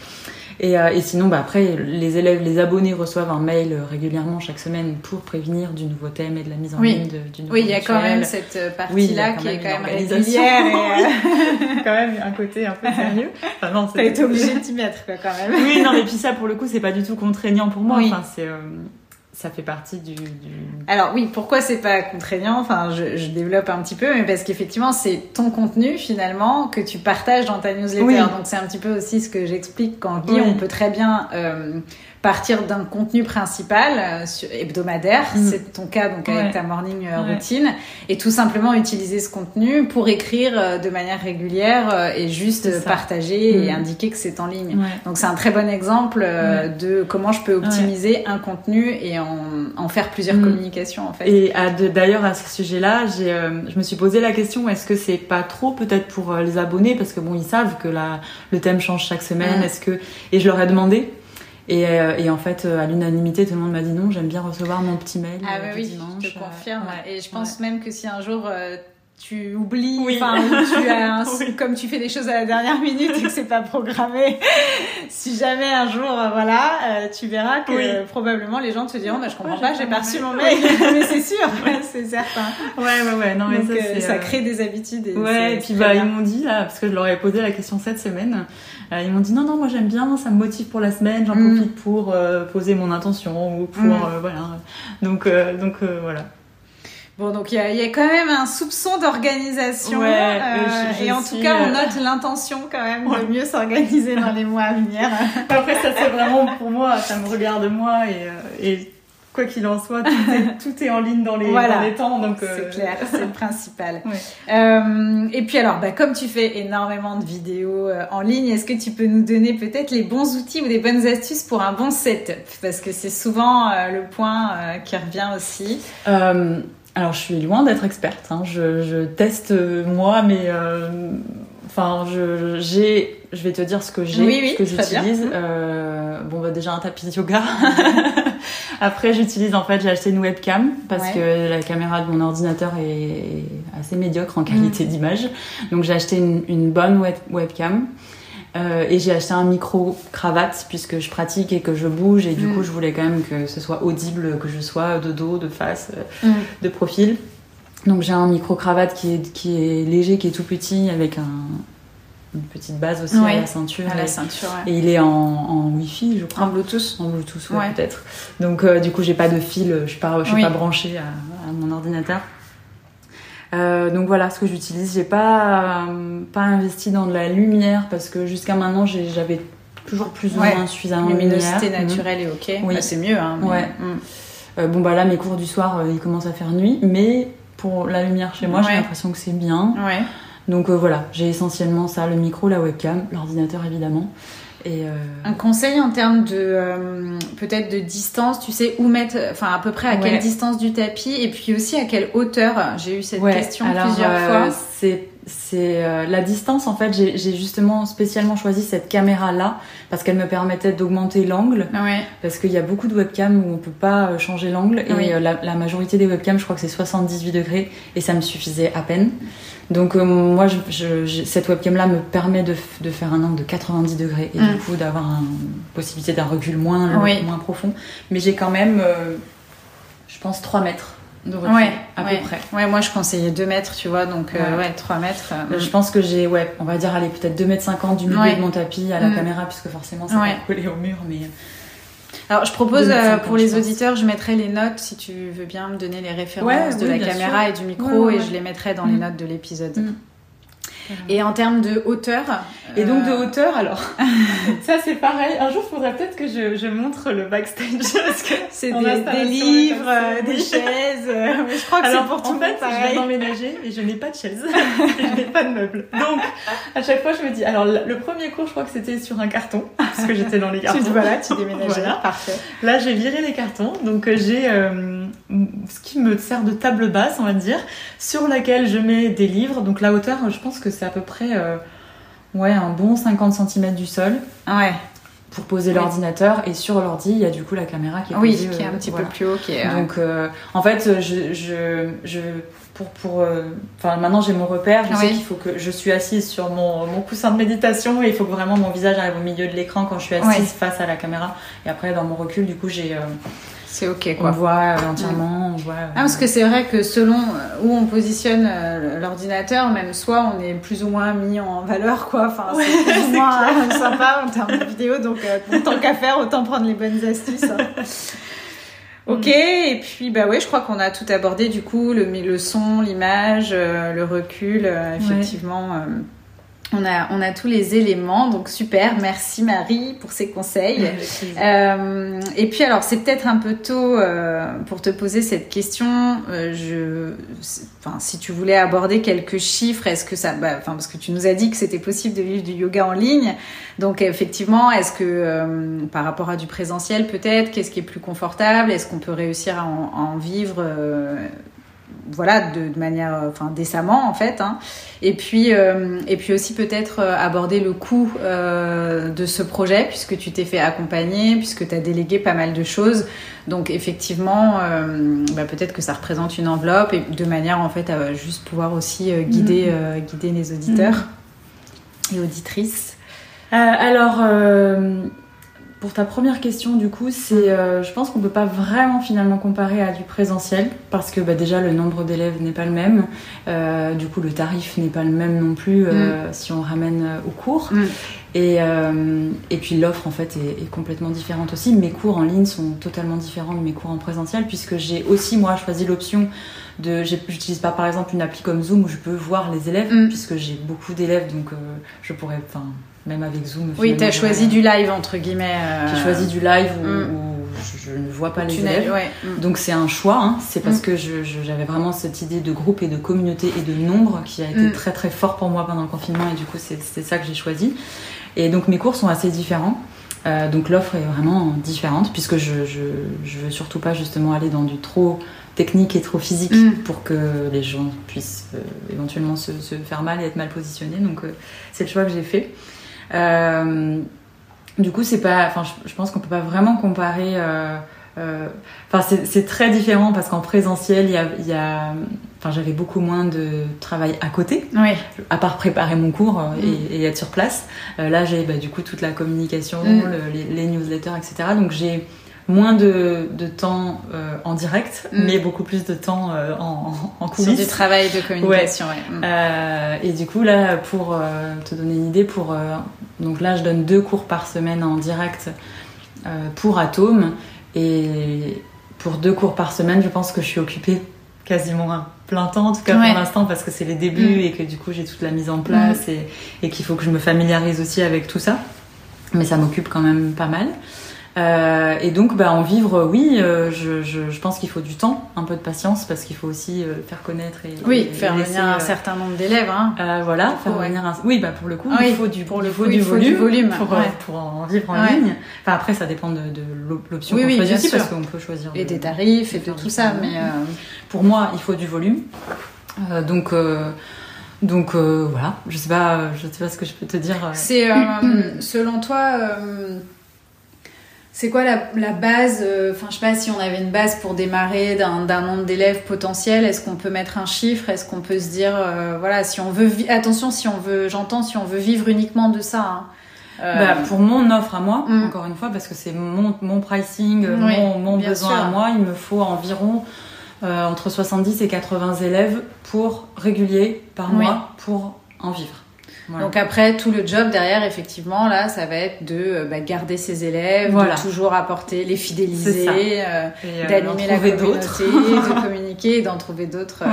Et, euh, et sinon, bah, après, les élèves, les abonnés reçoivent un mail régulièrement chaque semaine pour prévenir du nouveau thème et de la mise en ligne du nouveau Oui, il y a quand même cette euh, partie-là qui est quand même régulière. Et euh, quand même un côté un peu sérieux. Enfin, non, T'as été obligé de t'y mettre, quoi, quand même. Oui, non, mais puis ça, pour le coup, c'est pas du tout contraignant pour moi. Enfin, c'est ça fait partie du, Alors oui, pourquoi c'est pas contraignant? Enfin, je, je, développe un petit peu, mais parce qu'effectivement, c'est ton contenu finalement que tu partages dans ta newsletter. Donc c'est un petit peu aussi ce que j'explique quand je dis on peut très bien euh, partir d'un contenu principal euh, hebdomadaire, mm. c'est ton cas donc avec ta morning euh, routine, et tout simplement utiliser ce contenu pour écrire euh, de manière régulière et juste partager et mm. indiquer que c'est en ligne. Donc c'est un très bon exemple de comment je peux optimiser un contenu et en, en faire plusieurs mm. communications en fait. Et d'ailleurs à ce sujet-là, je me suis posé la question est-ce que c'est pas trop peut-être pour les abonnés? Parce que bon ils savent que la, le thème change chaque semaine. Est-ce que et je leur ai demandé et, euh, et, en fait, euh, à l'unanimité, tout le monde m'a dit non, j'aime bien recevoir mon petit mail. Ah bah oui, je te confirme. et je pense même que si un jour tu oublies, enfin, tu as un, comme tu fais des choses à la dernière minute et que c'est pas programmé. si jamais un jour, euh, voilà, euh, tu verras que probablement les gens te diront, bah, je comprends pas, j'ai pas reçu mon mail. mais c'est sûr, c'est certain. Ouais, ouais, ouais. Non, mais Donc, ça, ça crée des habitudes. Et ouais, et puis bah, ils m'ont dit, là, parce que je leur ai posé la question cette semaine, ils m'ont dit, non, non, moi j'aime bien, ça me motive pour la semaine, j'en mm. profite pour poser mon intention ou pour, mm. voilà. Donc, donc voilà. Bon, donc il y, a, quand même un soupçon d'organisation. Euh, et en tout cas, on euh, note l'intention quand même de mieux s'organiser dans les mois à venir. Après, ça c'est vraiment pour moi, ça me regarde moi et, euh, et quoi qu'il en soit, tout est, en ligne dans les, dans les temps. Donc c'est clair, c'est le principal. Euh, et puis alors, bah, comme tu fais énormément de vidéos en ligne, est-ce que tu peux nous donner peut-être les bons outils ou des bonnes astuces pour un bon setup? Parce que c'est souvent le point qui revient aussi. Alors, je suis loin d'être experte. Hein. Je, teste euh, moi, mais euh, enfin, je, j'ai, je vais te dire ce que j'ai, ce que j'utilise. Euh, bon, bah, déjà un tapis de yoga. Après, j'utilise en fait, j'ai acheté une webcam parce que la caméra de mon ordinateur est assez médiocre en qualité mm. d'image. Donc, j'ai acheté une, bonne webcam. Euh, et j'ai acheté un micro cravate puisque je pratique et que je bouge et du mm. coup je voulais quand même que ce soit audible, que je sois de dos, de face, euh, mm. de profil. Donc j'ai un micro cravate qui est, qui est léger, qui est tout petit avec un, une petite base aussi à la ceinture. À la ceinture et, il est en, en Wi-Fi, je crois. En Bluetooth En Bluetooth, ouais, peut-être. Donc euh, du coup j'ai pas de fil, je suis pas, je suis pas branchée à, à mon ordinateur. Euh, donc voilà ce que j'utilise. J'ai pas euh, pas investi dans de la lumière parce que jusqu'à maintenant j'avais toujours plus ou moins suffisamment de luminosité naturelle et ok. Oui. Bah, c'est mieux. Hein, ouais. Mm. Bon bah là mes cours du soir ils commencent à faire nuit, mais pour la lumière chez moi j'ai l'impression que c'est bien. Ouais. Donc voilà j'ai essentiellement ça le micro, la webcam, l'ordinateur évidemment. Euh, Un conseil en termes de euh, peut-être de distance, tu sais où mettre, enfin à peu près à quelle distance du tapis et puis aussi à quelle hauteur. J'ai eu cette question plusieurs euh, fois. C'est c'est la distance en fait. J'ai justement spécialement choisi cette caméra là parce qu'elle me permettait d'augmenter l'angle. Parce qu'il y a beaucoup de webcams où on peut pas changer l'angle et la, la, majorité des webcams, je crois que c'est 78 degrés et ça me suffisait à peine. Donc euh, moi, je, cette webcam-là me permet de, de, faire un angle de 90 degrés et du mm. coup d'avoir une possibilité d'un recul moins, moins profond. Mais j'ai quand même, euh, je pense, 3 mètres de recul à peu près. Ouais, moi je conseillais 2 mètres, tu vois, donc euh, ouais, 3 mètres. Je pense que j'ai, ouais, on va dire, allez, peut-être 2 mètres 50 du milieu de mon tapis à la mm. caméra, puisque forcément c'est pas collé au mur, mais... Alors, je propose euh, pour les auditeurs, je mettrai les notes si tu veux bien me donner les références de la caméra et du micro et je les mettrai dans les mm. notes de l'épisode. Mm. Et en termes de hauteur. Et donc de euh, hauteur, alors. ça, c'est pareil. Un jour, il faudrait peut-être que je, je, montre le backstage. Parce que c'est des, livres, euh, des chaises. Mais je crois que c'est pour tout fait, pareil. je vais emménager et je n'ai pas de chaise. je n'ai pas de meubles. Donc, à chaque fois, je me dis. Alors, le premier cours, je crois que c'était sur un carton. Parce que j'étais dans les cartons. tu, voilà, tu déménageais. Voilà. Parfait. Là, j'ai viré les cartons. Donc, euh, j'ai ce qui me sert de table basse, on va dire, sur laquelle je mets des livres. Donc, la hauteur, je pense que c'est à peu près euh, ouais, un bon 50 cm du sol. Ouais. Pour poser l'ordinateur et sur l'ordi, il y a du coup la caméra qui est Oui, qui est un petit peu plus haut. Qui est, Donc euh, en fait, je, je, je pour pour euh, enfin maintenant j'ai mon repère, je sais qu'il faut que je suis assise sur mon, mon, coussin de méditation et il faut que vraiment mon visage arrive au milieu de l'écran quand je suis assise face à la caméra. Et après dans mon recul, du coup, j'ai c'est ok quoi. On voit euh, entièrement, on voit. Ah, parce que c'est vrai que selon euh, où on positionne euh, l'ordinateur, même soit on est plus ou moins mis en valeur quoi. Enfin, c'est plus ou moins sympa en termes de vidéo. Donc, tant qu'à faire, autant prendre les bonnes astuces. Hein. Ok, et puis bah ouais, je crois qu'on a tout abordé du coup, le, le son, l'image, le recul, effectivement. On a, on a tous les éléments, donc super. Merci Marie pour ces conseils. Euh, et puis alors, c'est peut-être un peu tôt euh, pour te poser cette question. Euh, je, enfin, si tu voulais aborder quelques chiffres, est-ce que ça, bah, enfin, parce que tu nous as dit que c'était possible de vivre du yoga en ligne. Donc effectivement, est-ce que par rapport à du présentiel, peut-être, qu'est-ce qui est plus confortable? Est-ce qu'on peut réussir à en, à en vivre voilà, de, manière, enfin décemment en fait. Hein. Et puis, euh, et puis aussi peut-être aborder le coût de ce projet, puisque tu t'es fait accompagner, puisque tu as délégué pas mal de choses. Donc effectivement, bah, peut-être que ça représente une enveloppe et de manière en fait à juste pouvoir aussi guider, mm. guider les auditeurs mm. et auditrices. alors pour ta première question, du coup, c'est, euh, je pense qu'on peut pas vraiment finalement comparer à du présentiel parce que bah, déjà le nombre d'élèves n'est pas le même, euh, du coup le tarif n'est pas le même non plus euh, mm. si on ramène au cours. Mm. Et, et puis l'offre en fait est, est, complètement différente aussi. Mes cours en ligne sont totalement différents de mes cours en présentiel puisque j'ai aussi moi choisi l'option de, j'utilise pas par exemple une appli comme Zoom où je peux voir les élèves mm. puisque j'ai beaucoup d'élèves donc je pourrais, enfin même avec Zoom. Oui, tu as choisi du live, entre guillemets. Euh, J'ai choisi du live où, mm. je, ne vois pas les élèves. Mm. Donc c'est un choix, hein. c'est parce mm. que j'avais vraiment cette idée de groupe et de communauté et de nombre qui a été très très fort pour moi pendant le confinement et du coup c'est ça que j'ai choisi. Et donc mes cours sont assez différents. Euh, donc l'offre est vraiment différente puisque je, je, je, veux surtout pas justement aller dans du trop technique et trop physique pour que les gens puissent euh, éventuellement se, se, faire mal et être mal positionnés. Donc c'est le choix que j'ai fait. Euh, du coup, c'est pas. Enfin, je, pense qu'on peut pas vraiment comparer. Euh, euh, enfin, c'est très différent parce qu'en présentiel, il y a, y a enfin, j'avais beaucoup moins de travail à côté, oui. à part préparer mon cours et, mm. être sur place. là, j'ai bah, du coup toute la communication, mm. les, les, newsletters, etc. Donc j'ai moins de, de temps euh, en direct, mm. mais beaucoup plus de temps euh, en, en, coulisses. Sur du travail de communication, ouais. Mm. Euh, et du coup, là, pour te donner une idée, pour, donc là, je donne deux cours par semaine en direct pour Atome. Et pour deux cours par semaine, je pense que je suis occupée quasiment un plein temps, en tout cas pour l'instant, parce que c'est les débuts mm. et que du coup, j'ai toute la mise en place et, et qu'il faut que je me familiarise aussi avec tout ça. Mais ça m'occupe quand même pas mal. Euh, et donc, bah, en vivre, oui, euh, je, je, je, pense qu'il faut du temps, un peu de patience, parce qu'il faut aussi euh, faire connaître et oui, faire venir un certain nombre d'élèves. Hein. voilà, faire venir un... oui, bah pour le coup, il faut du, pour le faut du, volume, volume pour, pour, en vivre en ligne. Enfin, après, ça dépend de, de l'option qu'on choisit aussi, parce qu'on peut choisir et des tarifs et de tout ça. Mais pour moi, il faut du volume. donc donc voilà, je sais pas, je sais pas ce que je peux te dire. C'est selon toi c'est quoi la, base euh, Enfin, je sais pas si on avait une base pour démarrer d'un nombre d'élèves potentiels. Est-ce qu'on peut mettre un chiffre? Est-ce qu'on peut se dire, euh, voilà, si on veut, attention, si on veut, j'entends, si on veut vivre uniquement de ça. Hein. Euh, bah, pour mon offre à moi, mm. encore une fois, parce que c'est mon, mon pricing, mon, besoin à moi, il me faut environ entre 70 et 80 élèves pour régulier par mois pour en vivre. Donc après, tout le job derrière, effectivement, là, ça va être de euh, bah, garder ses élèves, de toujours apporter, les fidéliser, euh, euh, d'animer la communauté, de communiquer, d'en trouver d'autres.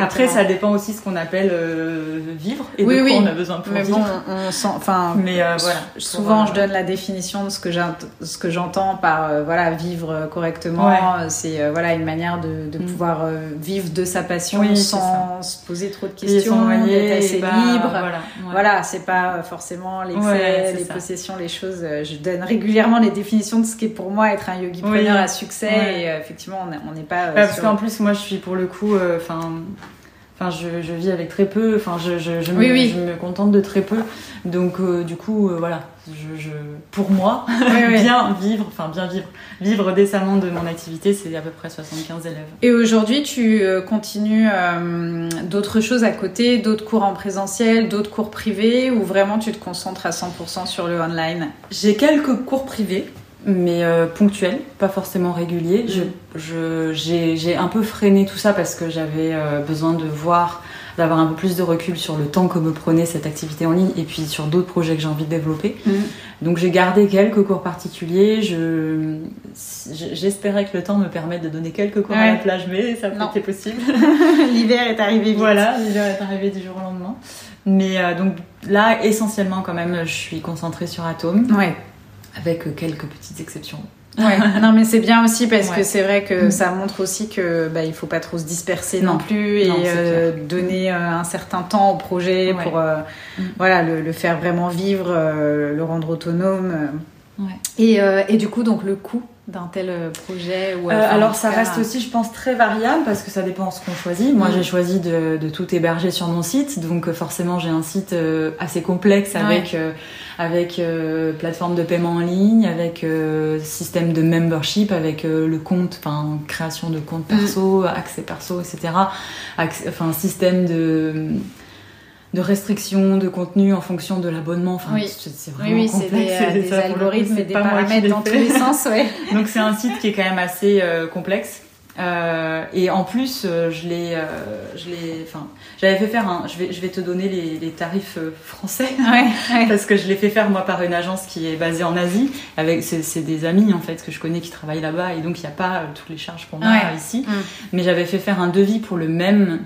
Après, ça dépend aussi ce qu'on appelle euh, vivre et de quoi on a besoin pour mais vivre. Bon, on sent, enfin, mais euh, voilà. Souvent, je donne la définition de ce que ce que j'entends par euh, voilà vivre correctement. C'est voilà une manière de, de mm. pouvoir vivre de sa passion sans se poser trop de questions, d'être assez libre. Voilà, voilà c'est pas forcément l'excès, les possessions, les choses. Je donne régulièrement les définitions de ce qui est pour moi être un yogi preneur à succès. Et effectivement, on n'est pas. parce qu'en plus, moi, je suis pour le coup, enfin Enfin, je, je, vis avec très peu. Enfin, je, je, je, me, je me, contente de très peu. Donc, euh, du coup, euh, voilà. Je, pour moi, bien vivre, enfin bien vivre, vivre décemment de mon activité, c'est à peu près 75 élèves. Et aujourd'hui, tu euh, continues d'autres choses à côté, d'autres cours en présentiel, d'autres cours privés, ou vraiment tu te concentres à 100% sur le online? J'ai quelques cours privés mais euh, ponctuel, pas forcément régulier. Je, j'ai, un peu freiné tout ça parce que j'avais euh, besoin de voir, d'avoir un peu plus de recul sur le temps que me prenait cette activité en ligne et puis sur d'autres projets que j'ai envie de développer. Mm. Donc j'ai gardé quelques cours particuliers. Je, j'espérais que le temps me permette de donner quelques cours à la plage, mais ça n'a pas été possible. l'hiver est arrivé vite. Voilà, l'hiver est arrivé du jour au lendemain. Mais euh, donc là, essentiellement quand même, je suis concentrée sur Atom. Ouais avec quelques petites exceptions. Ouais. non mais c'est bien aussi parce que c'est vrai que mm. ça montre aussi que bah, il faut pas trop se disperser non, plus et euh, donner euh, un certain temps au projet pour euh, mm. voilà le, le, faire vraiment vivre, le rendre autonome. Et, et, du coup donc le coût d'un tel euh, projet ou euh, Alors ça reste aussi, je pense, très variable parce que ça dépend de ce qu'on choisit. Moi, mm. j'ai choisi de, de, tout héberger sur mon site, donc forcément j'ai un site assez complexe avec avec plateforme de paiement en ligne, avec système de membership, avec le compte, enfin création de compte perso, mm. accès perso, etc. enfin système de de restrictions de contenu en fonction de l'abonnement. Enfin, oui. c'est vraiment oui, complexe. C'est des, euh, algorithmes et des paramètres dans tous les sens. Ouais. Donc c'est un site qui est quand même assez euh, complexe. Euh, et en plus, euh, je l'ai, je l'ai, enfin, j'avais fait faire un. Je vais, je vais te donner les, les tarifs français ouais, parce que je l'ai fait faire moi par une agence qui est basée en Asie. Avec, c'est, des amis en fait que je connais qui travaillent là-bas et donc il n'y a pas toutes les charges pour moi ici. Mm. Mais j'avais fait faire un devis pour le même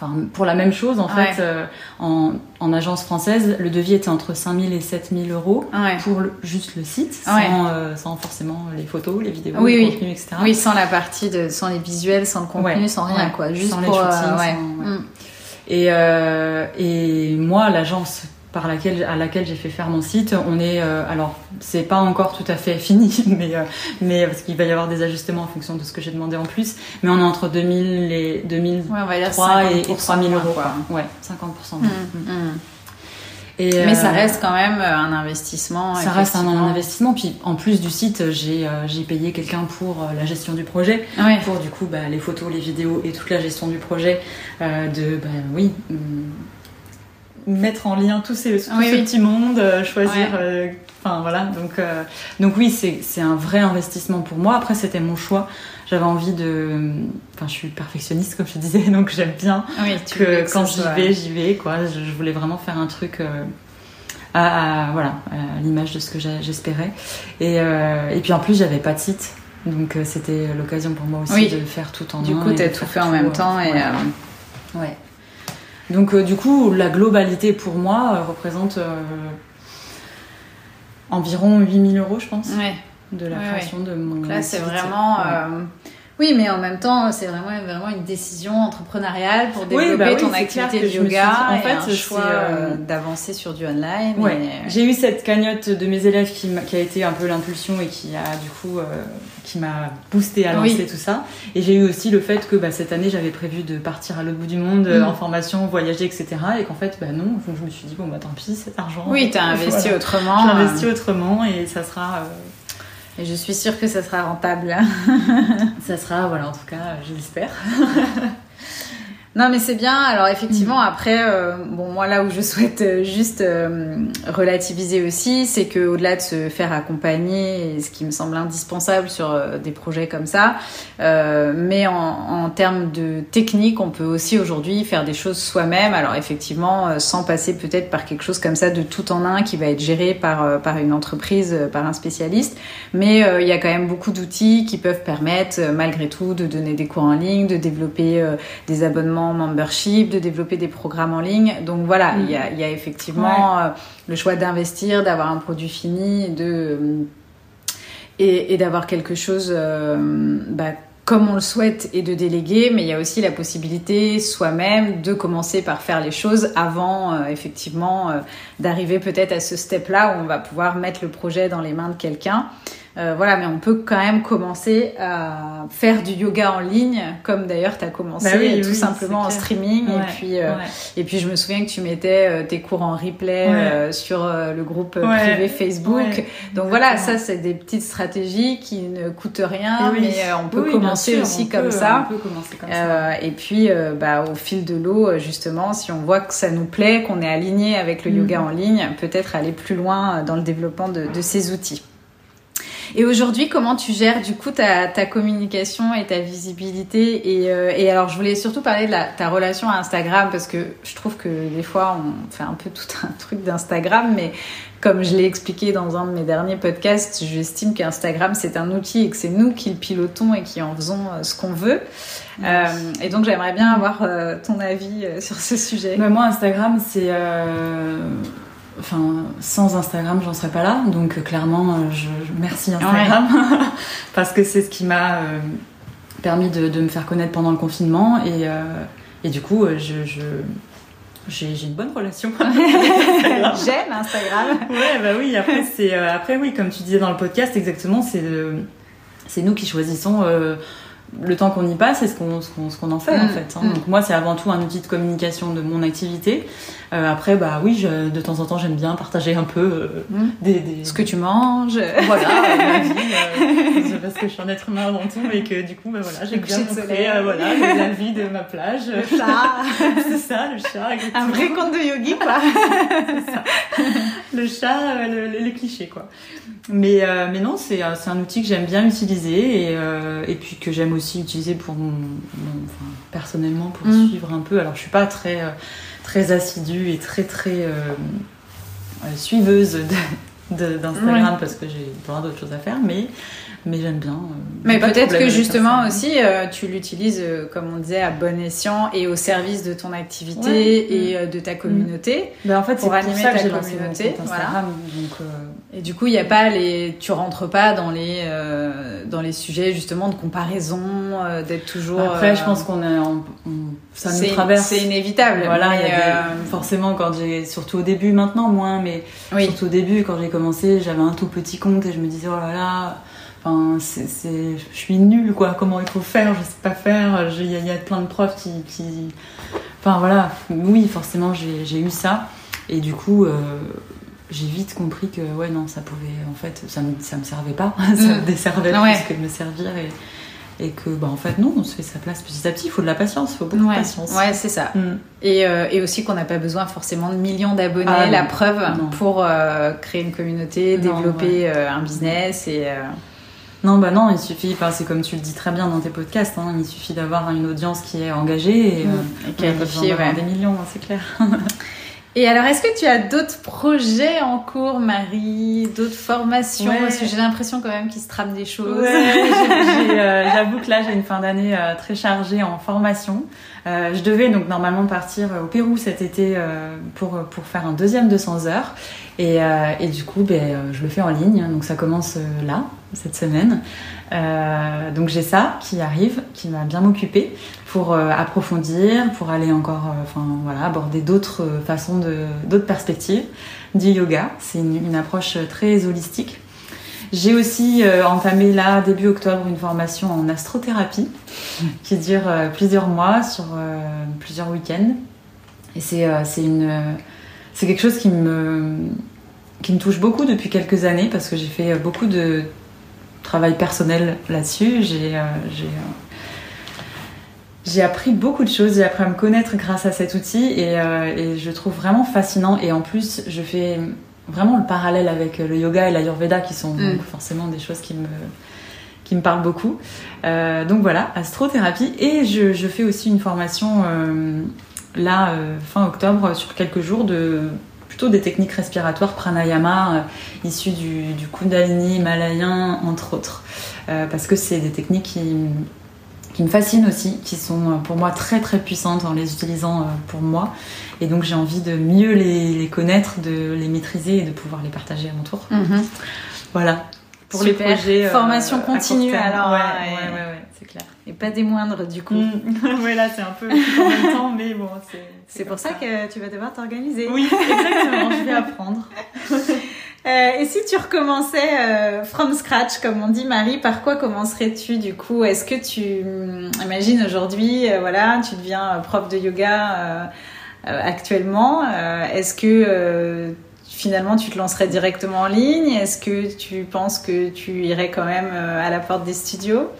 Enfin, pour la même chose, en fait, euh, en, en, agence française, le devis était entre 5000 et 7000 euros pour juste le site, sans, euh, sans, forcément les photos, les vidéos, oui, le oui. contenu, etc. Oui, sans la partie de, sans les visuels, sans le contenu, sans rien, quoi. Juste sans pour, les shootings. Euh, mm. Et, et moi, l'agence par laquelle, à laquelle j'ai fait faire mon site. On est, euh, alors, c'est pas encore tout à fait fini, mais, euh, mais parce qu'il va y avoir des ajustements en fonction de ce que j'ai demandé en plus. Mais on est entre 2000 et 2003 et, 3000 euros. Quoi. Ouais, 50%. Mmh, mmh. Et mais ça euh, reste quand même un investissement. Ça reste un, investissement. Puis en plus du site, j'ai payé quelqu'un pour la gestion du projet, pour du coup bah, les photos, les vidéos et toute la gestion du projet. de bah, oui mettre en lien tous ces, tout ce petit monde, euh, choisir. Euh, enfin voilà, donc, euh, donc oui, c'est un vrai investissement pour moi. Après, c'était mon choix. J'avais envie de. Enfin, je suis perfectionniste, comme je te disais, donc j'aime bien que, quand j'y vais, j'y vais. Quoi. Je, voulais vraiment faire un truc. À, voilà, à l'image de ce que j'espérais. Et, et puis en plus, j'avais pas de site. Donc c'était l'occasion pour moi aussi de faire tout en Du coup, tu as tout fait en même temps. Et, ouais. Donc euh, du coup, la globalité pour moi euh, représente euh, environ 8000 euros, je pense, de la création de mon. Donc là, c'est vraiment. Oui, mais en même temps, c'est vraiment, vraiment une décision entrepreneuriale pour développer bah ton activité de yoga. en fait, un choix euh, d'avancer sur du online. J'ai eu cette cagnotte de mes élèves qui, qui a été un peu l'impulsion et qui a du coup, euh, qui m'a boosté à lancer tout ça. Et j'ai eu aussi le fait que bah, cette année, j'avais prévu de partir à l'autre bout du monde mm. en formation, voyager, etc. Et qu'en fait, bah non, je me suis dit bon bah tant pis, cet argent. Oui, t'as investi autrement. J'ai investi autrement et ça sera. Et je suis sûre que ça sera rentable. ça sera, voilà, en tout cas, j'espère. Non, mais c'est bien. Alors effectivement, mm. après, euh, bon, moi là où je souhaite euh, juste euh, relativiser aussi, c'est que au-delà de se faire accompagner, et ce qui me semble indispensable sur des projets comme ça, mais en, en, termes de technique, on peut aussi aujourd'hui faire des choses soi-même. Alors effectivement, sans passer peut-être par quelque chose comme ça de tout en un qui va être géré par par une entreprise, par un spécialiste. Mais il y a quand même beaucoup d'outils qui peuvent permettre, malgré tout, de donner des cours en ligne, de développer des abonnements membership, de développer des programmes en ligne. Donc voilà, il y, a, y, a, effectivement euh, le choix d'investir, d'avoir un produit fini, de euh, et, d'avoir quelque chose euh, bah, comme on le souhaite et de déléguer, mais il y a aussi la possibilité soi-même de commencer par faire les choses avant effectivement d'arriver peut-être à ce step-là où on va pouvoir mettre le projet dans les mains de quelqu'un. Euh, voilà, mais on peut quand même commencer à faire du yoga en ligne, comme d'ailleurs tu as commencé bah tout simplement en streaming. et, puis, euh, et puis je me souviens que tu mettais euh, tes cours en replay sur le groupe privé Facebook. Donc voilà, ça c'est des petites stratégies qui ne coûtent rien, mais on peut commencer aussi comme, ça. et puis bah, au fil de l'eau, justement, si on voit que ça nous plaît, qu'on est aligné avec le yoga mm. en ligne, peut-être aller plus loin dans le développement de ces outils. Et aujourd'hui, comment tu gères du coup ta, ta communication et ta visibilité et, euh, et, alors, je voulais surtout parler de la, ta relation à Instagram parce que je trouve que des fois, on fait un peu tout un truc d'Instagram, mais comme je l'ai expliqué dans un de mes derniers podcasts, j'estime qu'Instagram c'est un outil et que c'est nous qui le pilotons et qui en faisons euh, ce qu'on veut. Euh, et donc j'aimerais bien avoir euh, ton avis sur ce sujet. Mais moi Instagram c'est enfin, sans Instagram, j'en serais pas là. Donc, euh, clairement, euh, je, merci Instagram. parce que c'est ce qui m'a euh, permis de, me faire connaître pendant le confinement. Et, et du coup, je, j'ai, une bonne relation. J'aime Instagram. ouais, bah oui. Après, c'est, après, oui, comme tu disais dans le podcast, exactement, c'est c'est nous qui choisissons le temps qu'on y passe et ce qu'on en fait en Mm. fait. hein. Mm. Donc moi c'est avant tout un outil de communication de mon activité. Euh, après bah oui je- de temps en temps j'aime bien partager un peu euh, Mm. des, des Ce que tu manges. voilà euh, ma vie parce que je suis un être humain avant tout et que du coup bah voilà Le bien euh, voilà la vie de ma plage. chat. c'est ça le chat. Un vrai conte de yogi, quoi. le chat, euh, le, le- les clichés quoi. Mais, euh, mais non, c'est un- c'est un outil que j'aime bien utiliser et, euh, et puis que j'aime aussi utiliser pour mon, mon- enfin, personnellement pour Mm. suivre un peu. Alors je suis pas très, euh, très assidue et très très euh, euh, suiveuse de- de- d'Instagram parce que j'ai plein d'autres choses à faire, mais, mais j'aime bien. euh, Mais peut-être que justement aussi, euh, tu l'utilises, euh, comme on disait, à bon escient et au service de ton activité Ouais. et euh, de ta communauté. Ben, en fait, c'est pour pour animer ça que ta communauté. Donc, euh, Et du coup, il y a pas les, tu rentres pas dans les, dans les sujets justement de comparaison, d'être toujours. après, je pense qu'on est, en- on- ça nous traverse. C'est inévitable. Voilà, il y a des- forcément quand j'ai, surtout au début, maintenant moins, mais oui. surtout au début quand j'ai commencé, j'avais un tout petit compte et je me disais oh là là, enfin c'est, c'est- je suis nulle quoi, comment il faut faire, je sais pas faire, il y, a- il y a plein de profs qui, qui- enfin voilà, oui forcément j'ai, j'ai eu ça et du coup euh, j'ai vite compris que ouais non ça pouvait, en fait ça me, ça me servait pas, ça me Mm. desservait Ouais. plus que de me servir et et que bah en fait non on se fait sa place petit à petit il faut de la patience il faut beaucoup Ouais, de patience ouais, c'est ça. Mm. Et, euh, et aussi qu'on n'a pas besoin forcément de millions d'abonnés, Ah, la preuve, Non. pour euh, créer une communauté, Non, développer euh, un business et. Non, bah non, il suffit, c'est comme tu le dis très bien dans tes podcasts, hein, il suffit d'avoir une audience qui est engagée et, euh, et d'avoir ouais. des millions, hein, c'est clair. Et alors, est-ce que tu as d'autres projets en cours, Marie? D'autres formations? Ouais. Parce que j'ai l'impression quand même qu'il se trame des choses. Ouais, euh, J'avoue que là, j'ai une fin d'année euh, très chargée en formation. Euh, je devais donc normalement partir au Pérou cet été pour, pour faire un deuxième 200 heures. Et, euh, et du coup, ben, euh, je le fais en ligne. Donc ça commence euh, là, cette semaine. Donc j'ai ça qui arrive, qui va bien m'occuper pour approfondir, pour aller encore, voilà, aborder d'autres façons d'autres perspectives du yoga. C'est une, une approche très holistique. J'ai aussi entamé là début octobre une formation en astrothérapie qui dure plusieurs mois sur plusieurs week-ends. Et c'est c'est une c'est quelque chose qui me qui me touche beaucoup depuis quelques années parce que j'ai fait beaucoup de travail personnel là-dessus. J'ai euh, j'ai euh, j'ai appris beaucoup de choses, j'ai appris à me connaître grâce à cet outil et, euh, et je le trouve vraiment fascinant. Et en plus, je fais vraiment le parallèle avec le yoga et l'ayurveda qui sont Mm. donc forcément des choses qui me, qui me parlent beaucoup. Euh, donc voilà, astrothérapie. Et je, je fais aussi une formation euh, là, euh, fin octobre, sur quelques jours de plutôt des techniques respiratoires pranayama euh, issues du, du kundalini himalayen entre autres. Euh, parce que c'est des techniques qui, qui me fascinent aussi, qui sont euh, pour moi très très puissantes en les utilisant euh, pour moi. Et donc j'ai envie de mieux les, les connaître, de les maîtriser et de pouvoir les partager à mon tour. Mhm. Voilà. Pour Super. les projets. euh, Formation continue, alors, Ouais, hein, ouais, ouais, ouais, c'est clair. Et pas des moindres, du coup. Mm. ouais, là c'est un peu en même temps, mais bon, c'est. C'est pour ça que tu vas devoir t'organiser. Oui, exactement, je vais apprendre. Euh, et si tu recommençais euh, from scratch, comme on dit, Marie, par quoi commencerais-tu du coup? Est-ce que tu hum, imagines aujourd'hui, euh, voilà, tu deviens prof de yoga actuellement Est-ce que finalement tu te lancerais directement en ligne? Est-ce que tu penses que tu irais quand même à la porte des studios?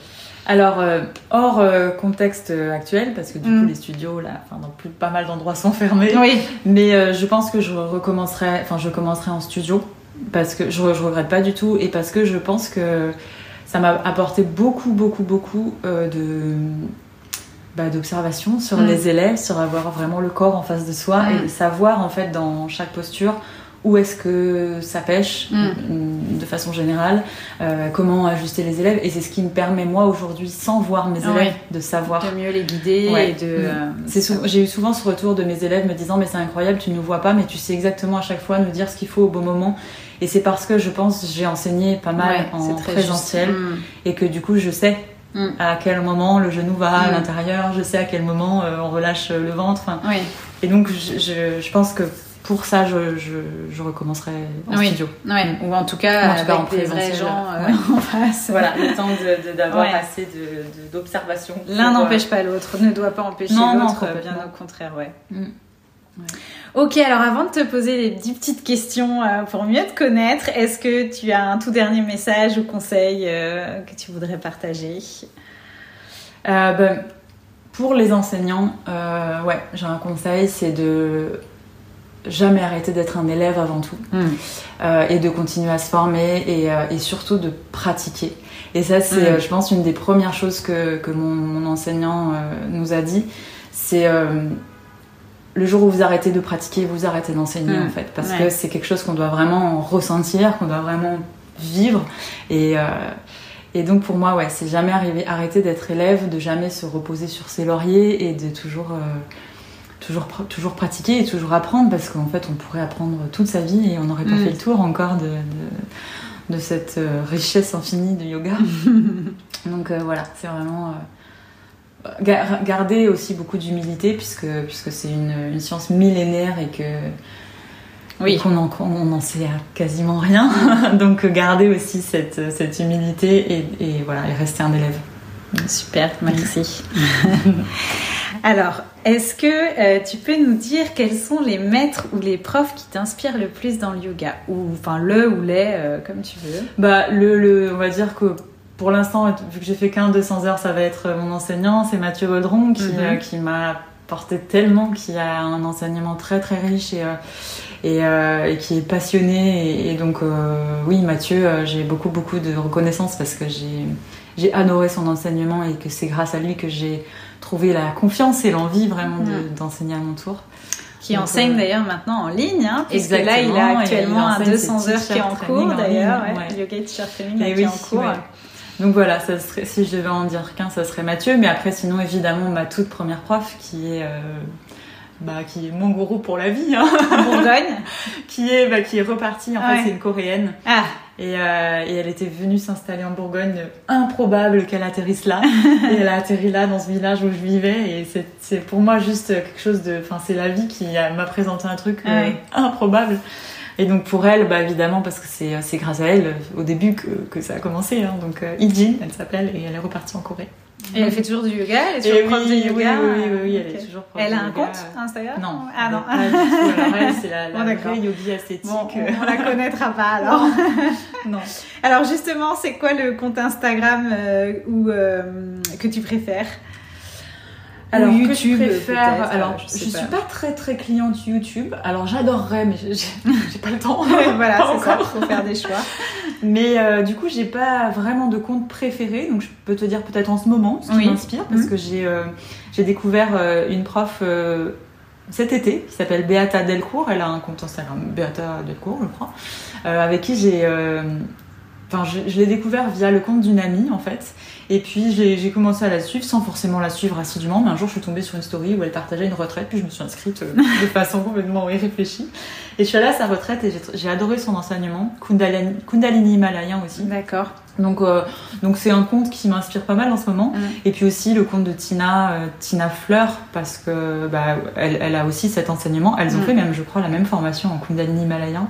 Alors, euh, hors euh, contexte euh, actuel, parce que du Mm. coup les studios, là, enfin, dans plus, pas mal d'endroits sont fermés. Oui. Mais euh, je pense que je recommencerai, enfin je commencerai en studio parce que je, je regrette pas du tout et parce que je pense que ça m'a apporté beaucoup, beaucoup, beaucoup de bah, d'observation sur Mm. les élèves, sur avoir vraiment le corps en face de soi Mm. et de savoir en fait dans chaque posture où est-ce que ça pêche Mm. de façon générale, euh, comment ajuster les élèves et c'est ce qui me permet moi aujourd'hui sans voir mes élèves de savoir De mieux les guider Ouais. et de. Mm. euh, c'est sou- J'ai eu souvent ce retour de mes élèves me disant mais c'est incroyable, tu ne nous vois pas, mais tu sais exactement à chaque fois nous dire ce qu'il faut au bon moment. Et c'est parce que je pense j'ai enseigné pas mal ouais, en présentiel. Mm. et que du coup je sais à quel moment le genou va à l'intérieur, je sais à quel moment euh, on relâche le ventre. Oui. et donc je, je, je pense que pour ça, je, je, je recommencerai en oui. studio. Ouais. Ou en tout cas, En tout cas, en avec des vrais présentiel, gens euh, ouais. en face. Voilà, le temps d'avoir Ouais. assez d'observation. L'un euh, n'empêche pas l'autre, ne doit pas empêcher l'autre, complètement. bien au contraire, ouais. Mm. Ok, alors avant de te poser les dix petites questions euh, pour mieux te connaître, est-ce que tu as un tout dernier message ou conseil euh, que tu voudrais partager? Euh, ben, pour les enseignants, euh, ouais, j'ai un conseil, c'est de jamais arrêter d'être un élève avant tout euh, et de continuer à se former et, euh, et surtout de pratiquer. Et ça, c'est, Mm. euh, je pense, une des premières choses que, que mon, mon enseignant nous a dit. C'est le jour où vous arrêtez de pratiquer, vous arrêtez d'enseigner Mm. en fait, parce Ouais. que c'est quelque chose qu'on doit vraiment ressentir, qu'on doit vraiment vivre. Et, et donc pour moi, ouais, c'est jamais arriver, arrêter d'être élève, de jamais se reposer sur ses lauriers et de toujours, euh, toujours, toujours pratiquer et toujours apprendre, parce qu'en fait, on pourrait apprendre toute sa vie et on n'aurait pas Mm. fait le tour encore de, de, de cette euh, richesse infinie du yoga. donc euh, voilà, c'est vraiment euh, gar- garder aussi beaucoup d'humilité, puisque, puisque c'est une, une science millénaire et que Oui. qu'on en, on n'en sait quasiment rien. Donc garder aussi cette, cette humilité et, et voilà, et rester un élève. Super, merci. Alors, est-ce que euh, tu peux nous dire quels sont les maîtres ou les profs qui t'inspirent le plus dans le yoga? Ou enfin le ou les, euh, comme tu veux. Bah, le, le, on va dire que pour l'instant, vu que j'ai fait qu'un 200 heures, ça va être mon enseignant, c'est Mathieu Baudron qui, Mhm. euh, qui m'a porté tellement, qui a un enseignement très très riche et, euh, et, euh, et qui est passionné. Et, et donc, euh, oui, Mathieu, euh, j'ai beaucoup beaucoup de reconnaissance parce que j'ai adoré son enseignement et que c'est grâce à lui que j'ai trouvé la confiance et l'envie vraiment de- d'enseigner à mon tour. Qui Donc, enseigne euh, d'ailleurs maintenant en ligne, hein, puisque là il a actuellement il un enseigne 200 ses heures qui est en cours d'ailleurs, ouais, yoga teacher training là, qui oui, est en cours. ouais. Donc voilà, ça serait, si je devais en dire qu'un, ça serait Mathieu. Mais après, sinon, évidemment, ma toute première prof, qui est, euh, bah, qui est mon gourou pour la vie, hein, Bourgogne. qui est, bah, qui est repartie. En Ouais. fait, c'est une coréenne. Ah, Et, euh, et elle était venue s'installer en Bourgogne. Improbable qu'elle atterrisse là. et elle a atterri là, dans ce village où je vivais. Et c'est, c'est pour moi juste quelque chose de. Enfin, c'est la vie qui m'a présenté un truc euh, improbable. Et donc pour elle, bah évidemment, parce que c'est, grâce à elle au début que, que ça a commencé. Hein. Donc euh, Ijin, elle s'appelle, et elle est repartie en Corée. Et elle fait toujours du yoga, elle est Et toujours prof oui, de yoga. oui, oui, oui, elle est toujours prof Elle de a un yoga. compte Instagram Non. Ah non. C'est la, la Bon, vraie yogi esthétique. Bon, on, on la connaîtra pas alors. non. Alors justement, c'est quoi le compte Instagram euh, ou euh, que tu préfères? Alors, que YouTube, je préfère. Alors, je suis pas. très très cliente YouTube. Alors, j'adorerais, mais j'ai- pas le temps. Voilà, c'est ça, faut faire des choix. Mais euh, du coup, j'ai pas vraiment de compte préféré. Donc, je peux te dire peut-être en ce moment ce qui Oui. m'inspire, parce Mhm. que j'ai euh, j'ai découvert euh, une prof euh, cet été qui s'appelle Beata Delcourt. Elle a un compte Instagram, Beata Delcourt, je crois, euh, avec qui j'ai. euh, Enfin, je, je l'ai découvert via le compte d'une amie en fait. Et puis j'ai commencé à la suivre sans forcément la suivre assidûment. Mais un jour, je suis tombée sur une story où elle partageait une retraite, puis je me suis inscrite euh, de façon complètement irréfléchie. Et je suis allée à sa retraite et j'ai- adoré son enseignement, Kundalini, Kundalini himalayen aussi. D'accord. Donc euh, donc c'est un conte qui m'inspire pas mal en ce moment. Et puis aussi le conte de Tina, euh, Tina Fleur, parce que bah, elle, elle a aussi cet enseignement. Elles ont fait même, je crois, la même formation en Kundalini himalayen.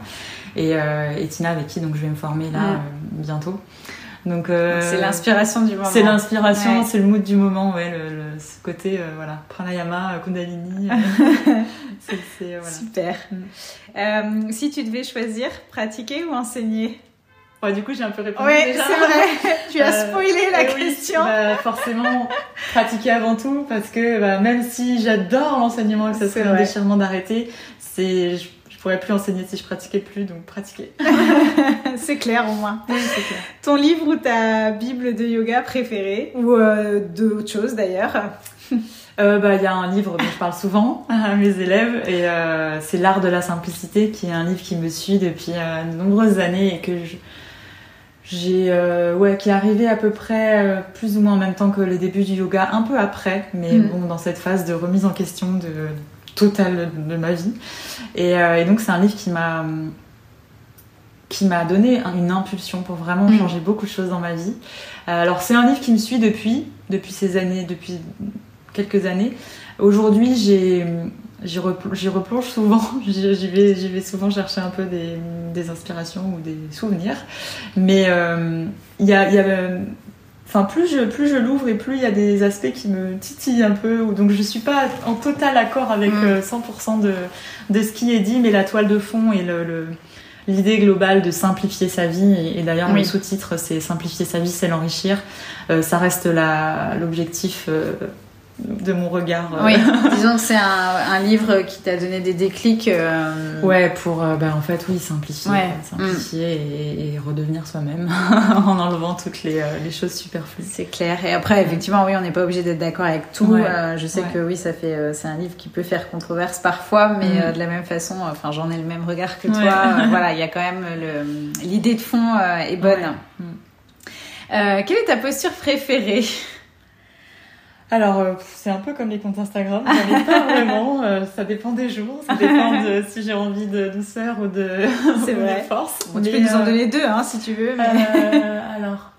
Et, euh, et Tina avec qui donc je vais me former là euh, bientôt. Donc euh, C'est l'inspiration du moment. c'est l'inspiration, Ouais. c'est le mood du moment, ouais, le, le- ce côté euh, voilà, pranayama, euh, kundalini. voilà. Super. Mm. Si tu devais choisir, pratiquer ou enseigner? Ouais, du coup, j'ai un peu répondu Oui, c'est vrai. tu as Euh, spoilé la Eh oui, question. bah, forcément, pratiquer avant tout, parce que bah, même si j'adore l'enseignement et que ça serait un déchirement d'arrêter, c'est je, je pourrais plus enseigner si je pratiquais plus, donc pratiquer. c'est clair au moins. Oui, c'est clair. Ton livre ou ta bible de yoga préférée ou euh, d'autres choses d'ailleurs? Euh, bah, il y a un livre dont je parle souvent à mes élèves et euh, c'est L'art de la simplicité qui est un livre qui me suit depuis euh, de nombreuses années et que je- j'ai ouais qui est arrivé à peu près plus ou moins en même temps que le début du yoga, un peu après, mais Mm. bon dans cette phase de remise en question de totale de ma vie. Et, euh, et donc c'est un livre qui m'a qui m'a donné un- une impulsion pour vraiment Mm. changer beaucoup de choses dans ma vie. Euh, alors c'est un livre qui me suit depuis depuis ces années, depuis quelques années. Aujourd'hui, j'ai j'y replonge souvent, j'y vais, vais souvent chercher un peu des, des, inspirations ou des souvenirs. Mais il y a, y a Enfin, plus je, plus je l'ouvre et plus il y a des aspects qui me titillent un peu. Donc, je suis pas en total accord avec 100% mm. de, de ce qui est dit, mais la toile de fond et le, l'idée globale de simplifier sa vie, et, d'ailleurs le sous-titre c'est simplifier sa vie, c'est l'enrichir, euh, ça reste l'objectif euh, de mon regard. Euh. Oui, disons que c'est un, un, livre qui t'a donné des déclics. Euh... Ouais, pour euh, bah, en fait, oui, simplifier, simplifier mm. et, redevenir soi-même en enlevant toutes les, euh, les choses superflues. C'est clair. Et après, effectivement, oui, on n'est pas obligé d'être d'accord avec tout. je sais que oui, ça fait, c'est un livre qui peut faire controverse parfois, mais mm. de la même façon, enfin, j'en ai le même regard que toi. voilà, il y a quand même l'idée de fond est bonne. Mm. quelle est ta posture préférée? Alors, euh, c'est un peu comme les comptes Instagram, j'en ai pas vraiment, euh, ça dépend des jours, ça dépend de si j'ai envie de douceur ou de, vrai. force. tu peux nous en euh, donner deux, hein, si tu veux. alors,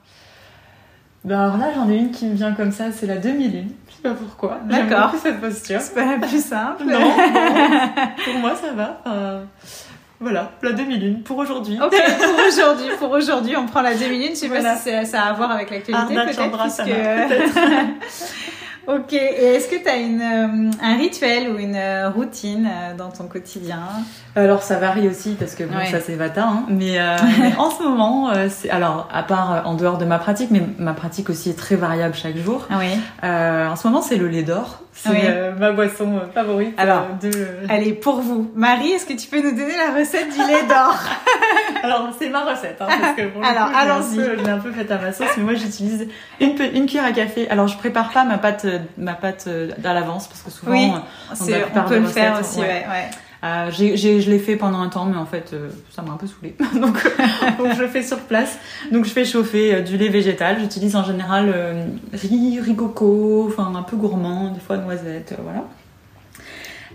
bah alors là, j'en ai une qui me vient comme ça, c'est la demi-lune. Je sais pas pourquoi. D'accord. cette posture. C'est pas la plus simple. non, pour moi, ça va. Voilà, la demi-lune pour aujourd'hui. Ok, pour aujourd'hui, pour aujourd'hui, on prend la demi-lune. Je sais pas si ça a à voir avec l'actualité, peut-être. Puisque... peut Ok, et est-ce que tu as une, euh, un rituel ou une euh, routine euh, dans ton quotidien? Alors ça varie aussi parce que bon, ça c'est vata, hein, mais, en ce moment, c'est alors à part en dehors de ma pratique, mais ma pratique aussi est très variable chaque jour. Ah oui. en ce moment c'est le lait d'or, c'est ma boisson favorite. Alors, de... allez pour vous, Marie, est-ce que tu peux nous donner la recette du lait d'or? Alors c'est ma recette, hein, parce que pour alors allons-y. Je l'ai un peu faite à ma sauce, mais moi j'utilise une, une cuillère à café. Alors je prépare pas ma pâte ma pâte euh, à l'avance parce que souvent oui, on, peut le faire aussi. Ouais. Euh, je l'ai fait pendant un temps, mais en fait, euh, ça m'a un peu saoulé. donc, je le fais sur place. Donc, je fais chauffer du lait végétal. J'utilise en général riz, riz coco, enfin un peu gourmand, des fois noisettes, voilà.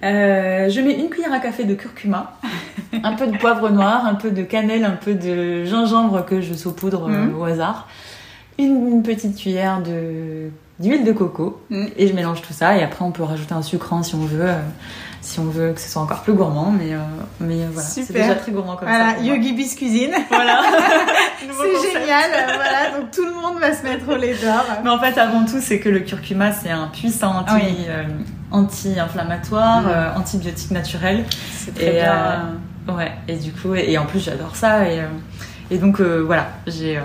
je mets une cuillère à café de curcuma, un peu de poivre noir, un peu de cannelle, un peu de gingembre que je saupoudre mmh. au hasard, une petite cuillère de d'huile de coco mm. et je mélange tout ça et après on peut rajouter un sucrant si on veut euh, si on veut que ce soit encore plus gourmand mais euh, mais euh, voilà c'est déjà très gourmand comme voilà, ça Yogi Bis cuisine. Voilà. C'est génial voilà donc tout le monde va se mettre au lait d'or. Mais en fait avant tout c'est que le curcuma c'est un puissant anti anti-inflammatoire mm. antibiotique naturel. C'est très bien. ouais et du coup et, en plus j'adore ça et et donc voilà j'ai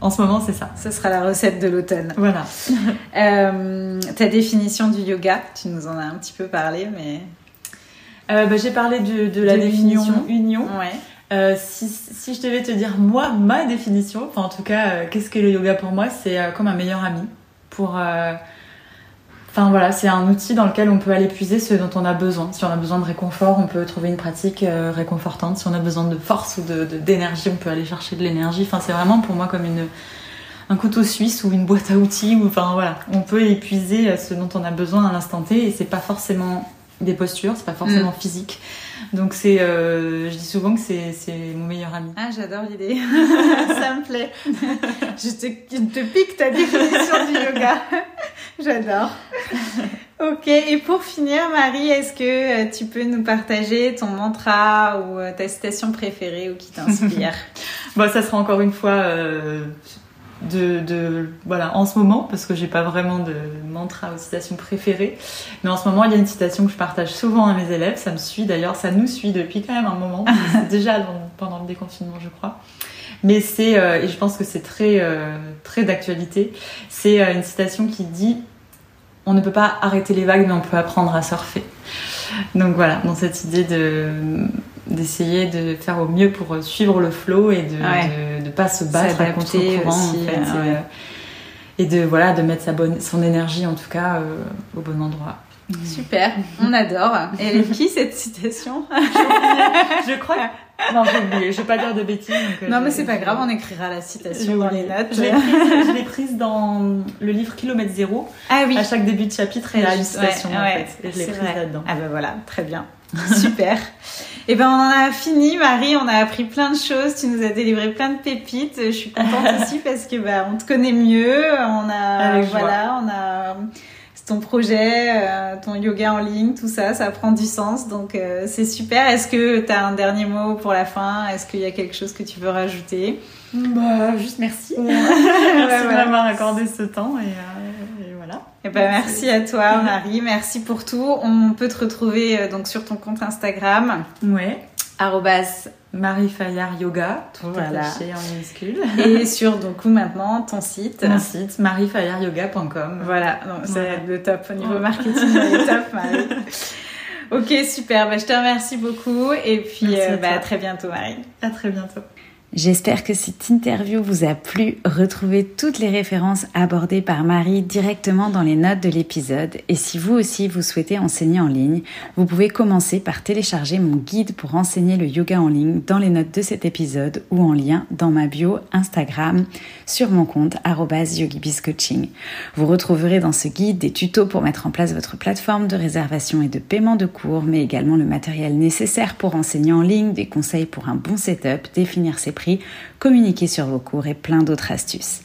en ce moment, c'est ça. Ce sera la recette de l'automne. Voilà. euh, ta définition du yoga, tu nous en as un petit peu parlé, mais. Euh, bah, J'ai parlé de, la définition union. Ouais. Euh, si, si, je devais te dire, moi, ma définition, enfin en tout cas, qu'est-ce que le yoga pour moi C'est comme un meilleur ami. Pour Enfin voilà, c'est un outil dans lequel on peut aller puiser ce dont on a besoin. Si on a besoin de réconfort, on peut trouver une pratique euh, réconfortante. Si on a besoin de force ou d'énergie, on peut aller chercher de l'énergie. Enfin, c'est vraiment pour moi comme une, un couteau suisse ou une boîte à outils. Ou, enfin voilà, on peut épuiser euh, ce dont on a besoin à l'instant T et c'est pas forcément des postures, c'est pas forcément mm. physique. Donc c'est, euh, je dis souvent que c'est, mon meilleur ami. Ah, j'adore l'idée. Ça me plaît. je, te, je te pique ta définition du yoga. j'adore. Ok, et pour finir, Marie, est-ce que euh, tu peux nous partager ton mantra ou euh, ta citation préférée ou qui t'inspire? Bon, ça sera encore une fois euh, de, de, voilà en ce moment parce que j'ai pas vraiment de mantra ou citation préférée. Mais en ce moment il y a une citation que je partage souvent à mes élèves. Ça me suit d'ailleurs ça nous suit depuis quand même un moment. Déjà pendant le déconfinement je crois. Mais c'est euh, et je pense que c'est très euh, très d'actualité. C'est euh, une citation qui dit on ne peut pas arrêter les vagues mais on peut apprendre à surfer donc voilà dans cette idée de d'essayer de faire au mieux pour suivre le flow et de ne pas se battre à contre-courant en fait, euh, et, de voilà de mettre sa bonne son énergie en tout cas euh, au bon endroit. Super, on adore. Et elle est qui cette citation Je crois. Non, j'ai oublié. Je vais pas dire de bêtises. Euh, non, mais c'est pas grave, on écrira la citation dans les notes. Je l'ai prise, prise, dans le livre Kilomètre Zéro. Ah oui. À chaque début de chapitre, il y a une citation en fait. Et je l'ai prise là-dedans. Ah ben voilà, très bien. Super. Et eh ben on en a fini, Marie. On a appris plein de choses. Tu nous as délivré plein de pépites. Je suis contente aussi parce que bah on te connaît mieux. On a voilà, on a ton projet, euh, ton yoga en ligne, tout ça, ça prend du sens. Donc euh, c'est super. Est-ce que tu as un dernier mot pour la fin? Est-ce qu'il y a quelque chose que tu veux rajouter? Bah, Juste merci. merci de m'avoir accordé ce temps et, euh, voilà. Eh ben, merci à toi Marie, merci pour tout. On peut te retrouver donc sur ton compte Instagram. Ouais. Arrobas Marie Fayard Yoga, tout voilà. en minuscule. Et sur donc maintenant ton site. Mon site, mariefayardyoga.com. Voilà, c'est le top au niveau marketing, top Marie. ok, super, bah, je te remercie beaucoup et puis euh, bah, à très bientôt Marie. À très bientôt. J'espère que cette interview vous a plu. Retrouvez toutes les références abordées par Marie directement dans les notes de l'épisode. Et si vous aussi vous souhaitez enseigner en ligne, vous pouvez commencer par télécharger mon guide pour enseigner le yoga en ligne dans les notes de cet épisode ou en lien dans ma bio Instagram sur mon compte yogibiscoaching. Vous retrouverez dans ce guide des tutos pour mettre en place votre plateforme de réservation et de paiement de cours, mais également le matériel nécessaire pour enseigner en ligne, des conseils pour un bon setup, définir ses communiquer sur vos cours et plein d'autres astuces.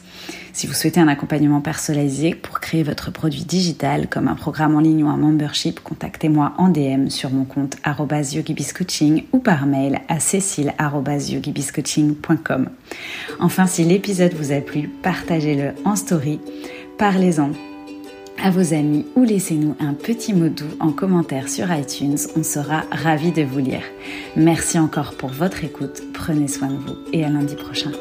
Si vous souhaitez un accompagnement personnalisé pour créer votre produit digital comme un programme en ligne ou un membership, contactez-moi en DM sur mon compte yogibiscoaching ou par mail à cécile.yogibiscoaching.com. Enfin, si l'épisode vous a plu, partagez-le en story, parlez-en à vos amis ou laissez-nous un petit mot doux en commentaire sur iTunes. On sera ravis de vous lire. Merci encore pour votre écoute. Prenez soin de vous et à lundi prochain.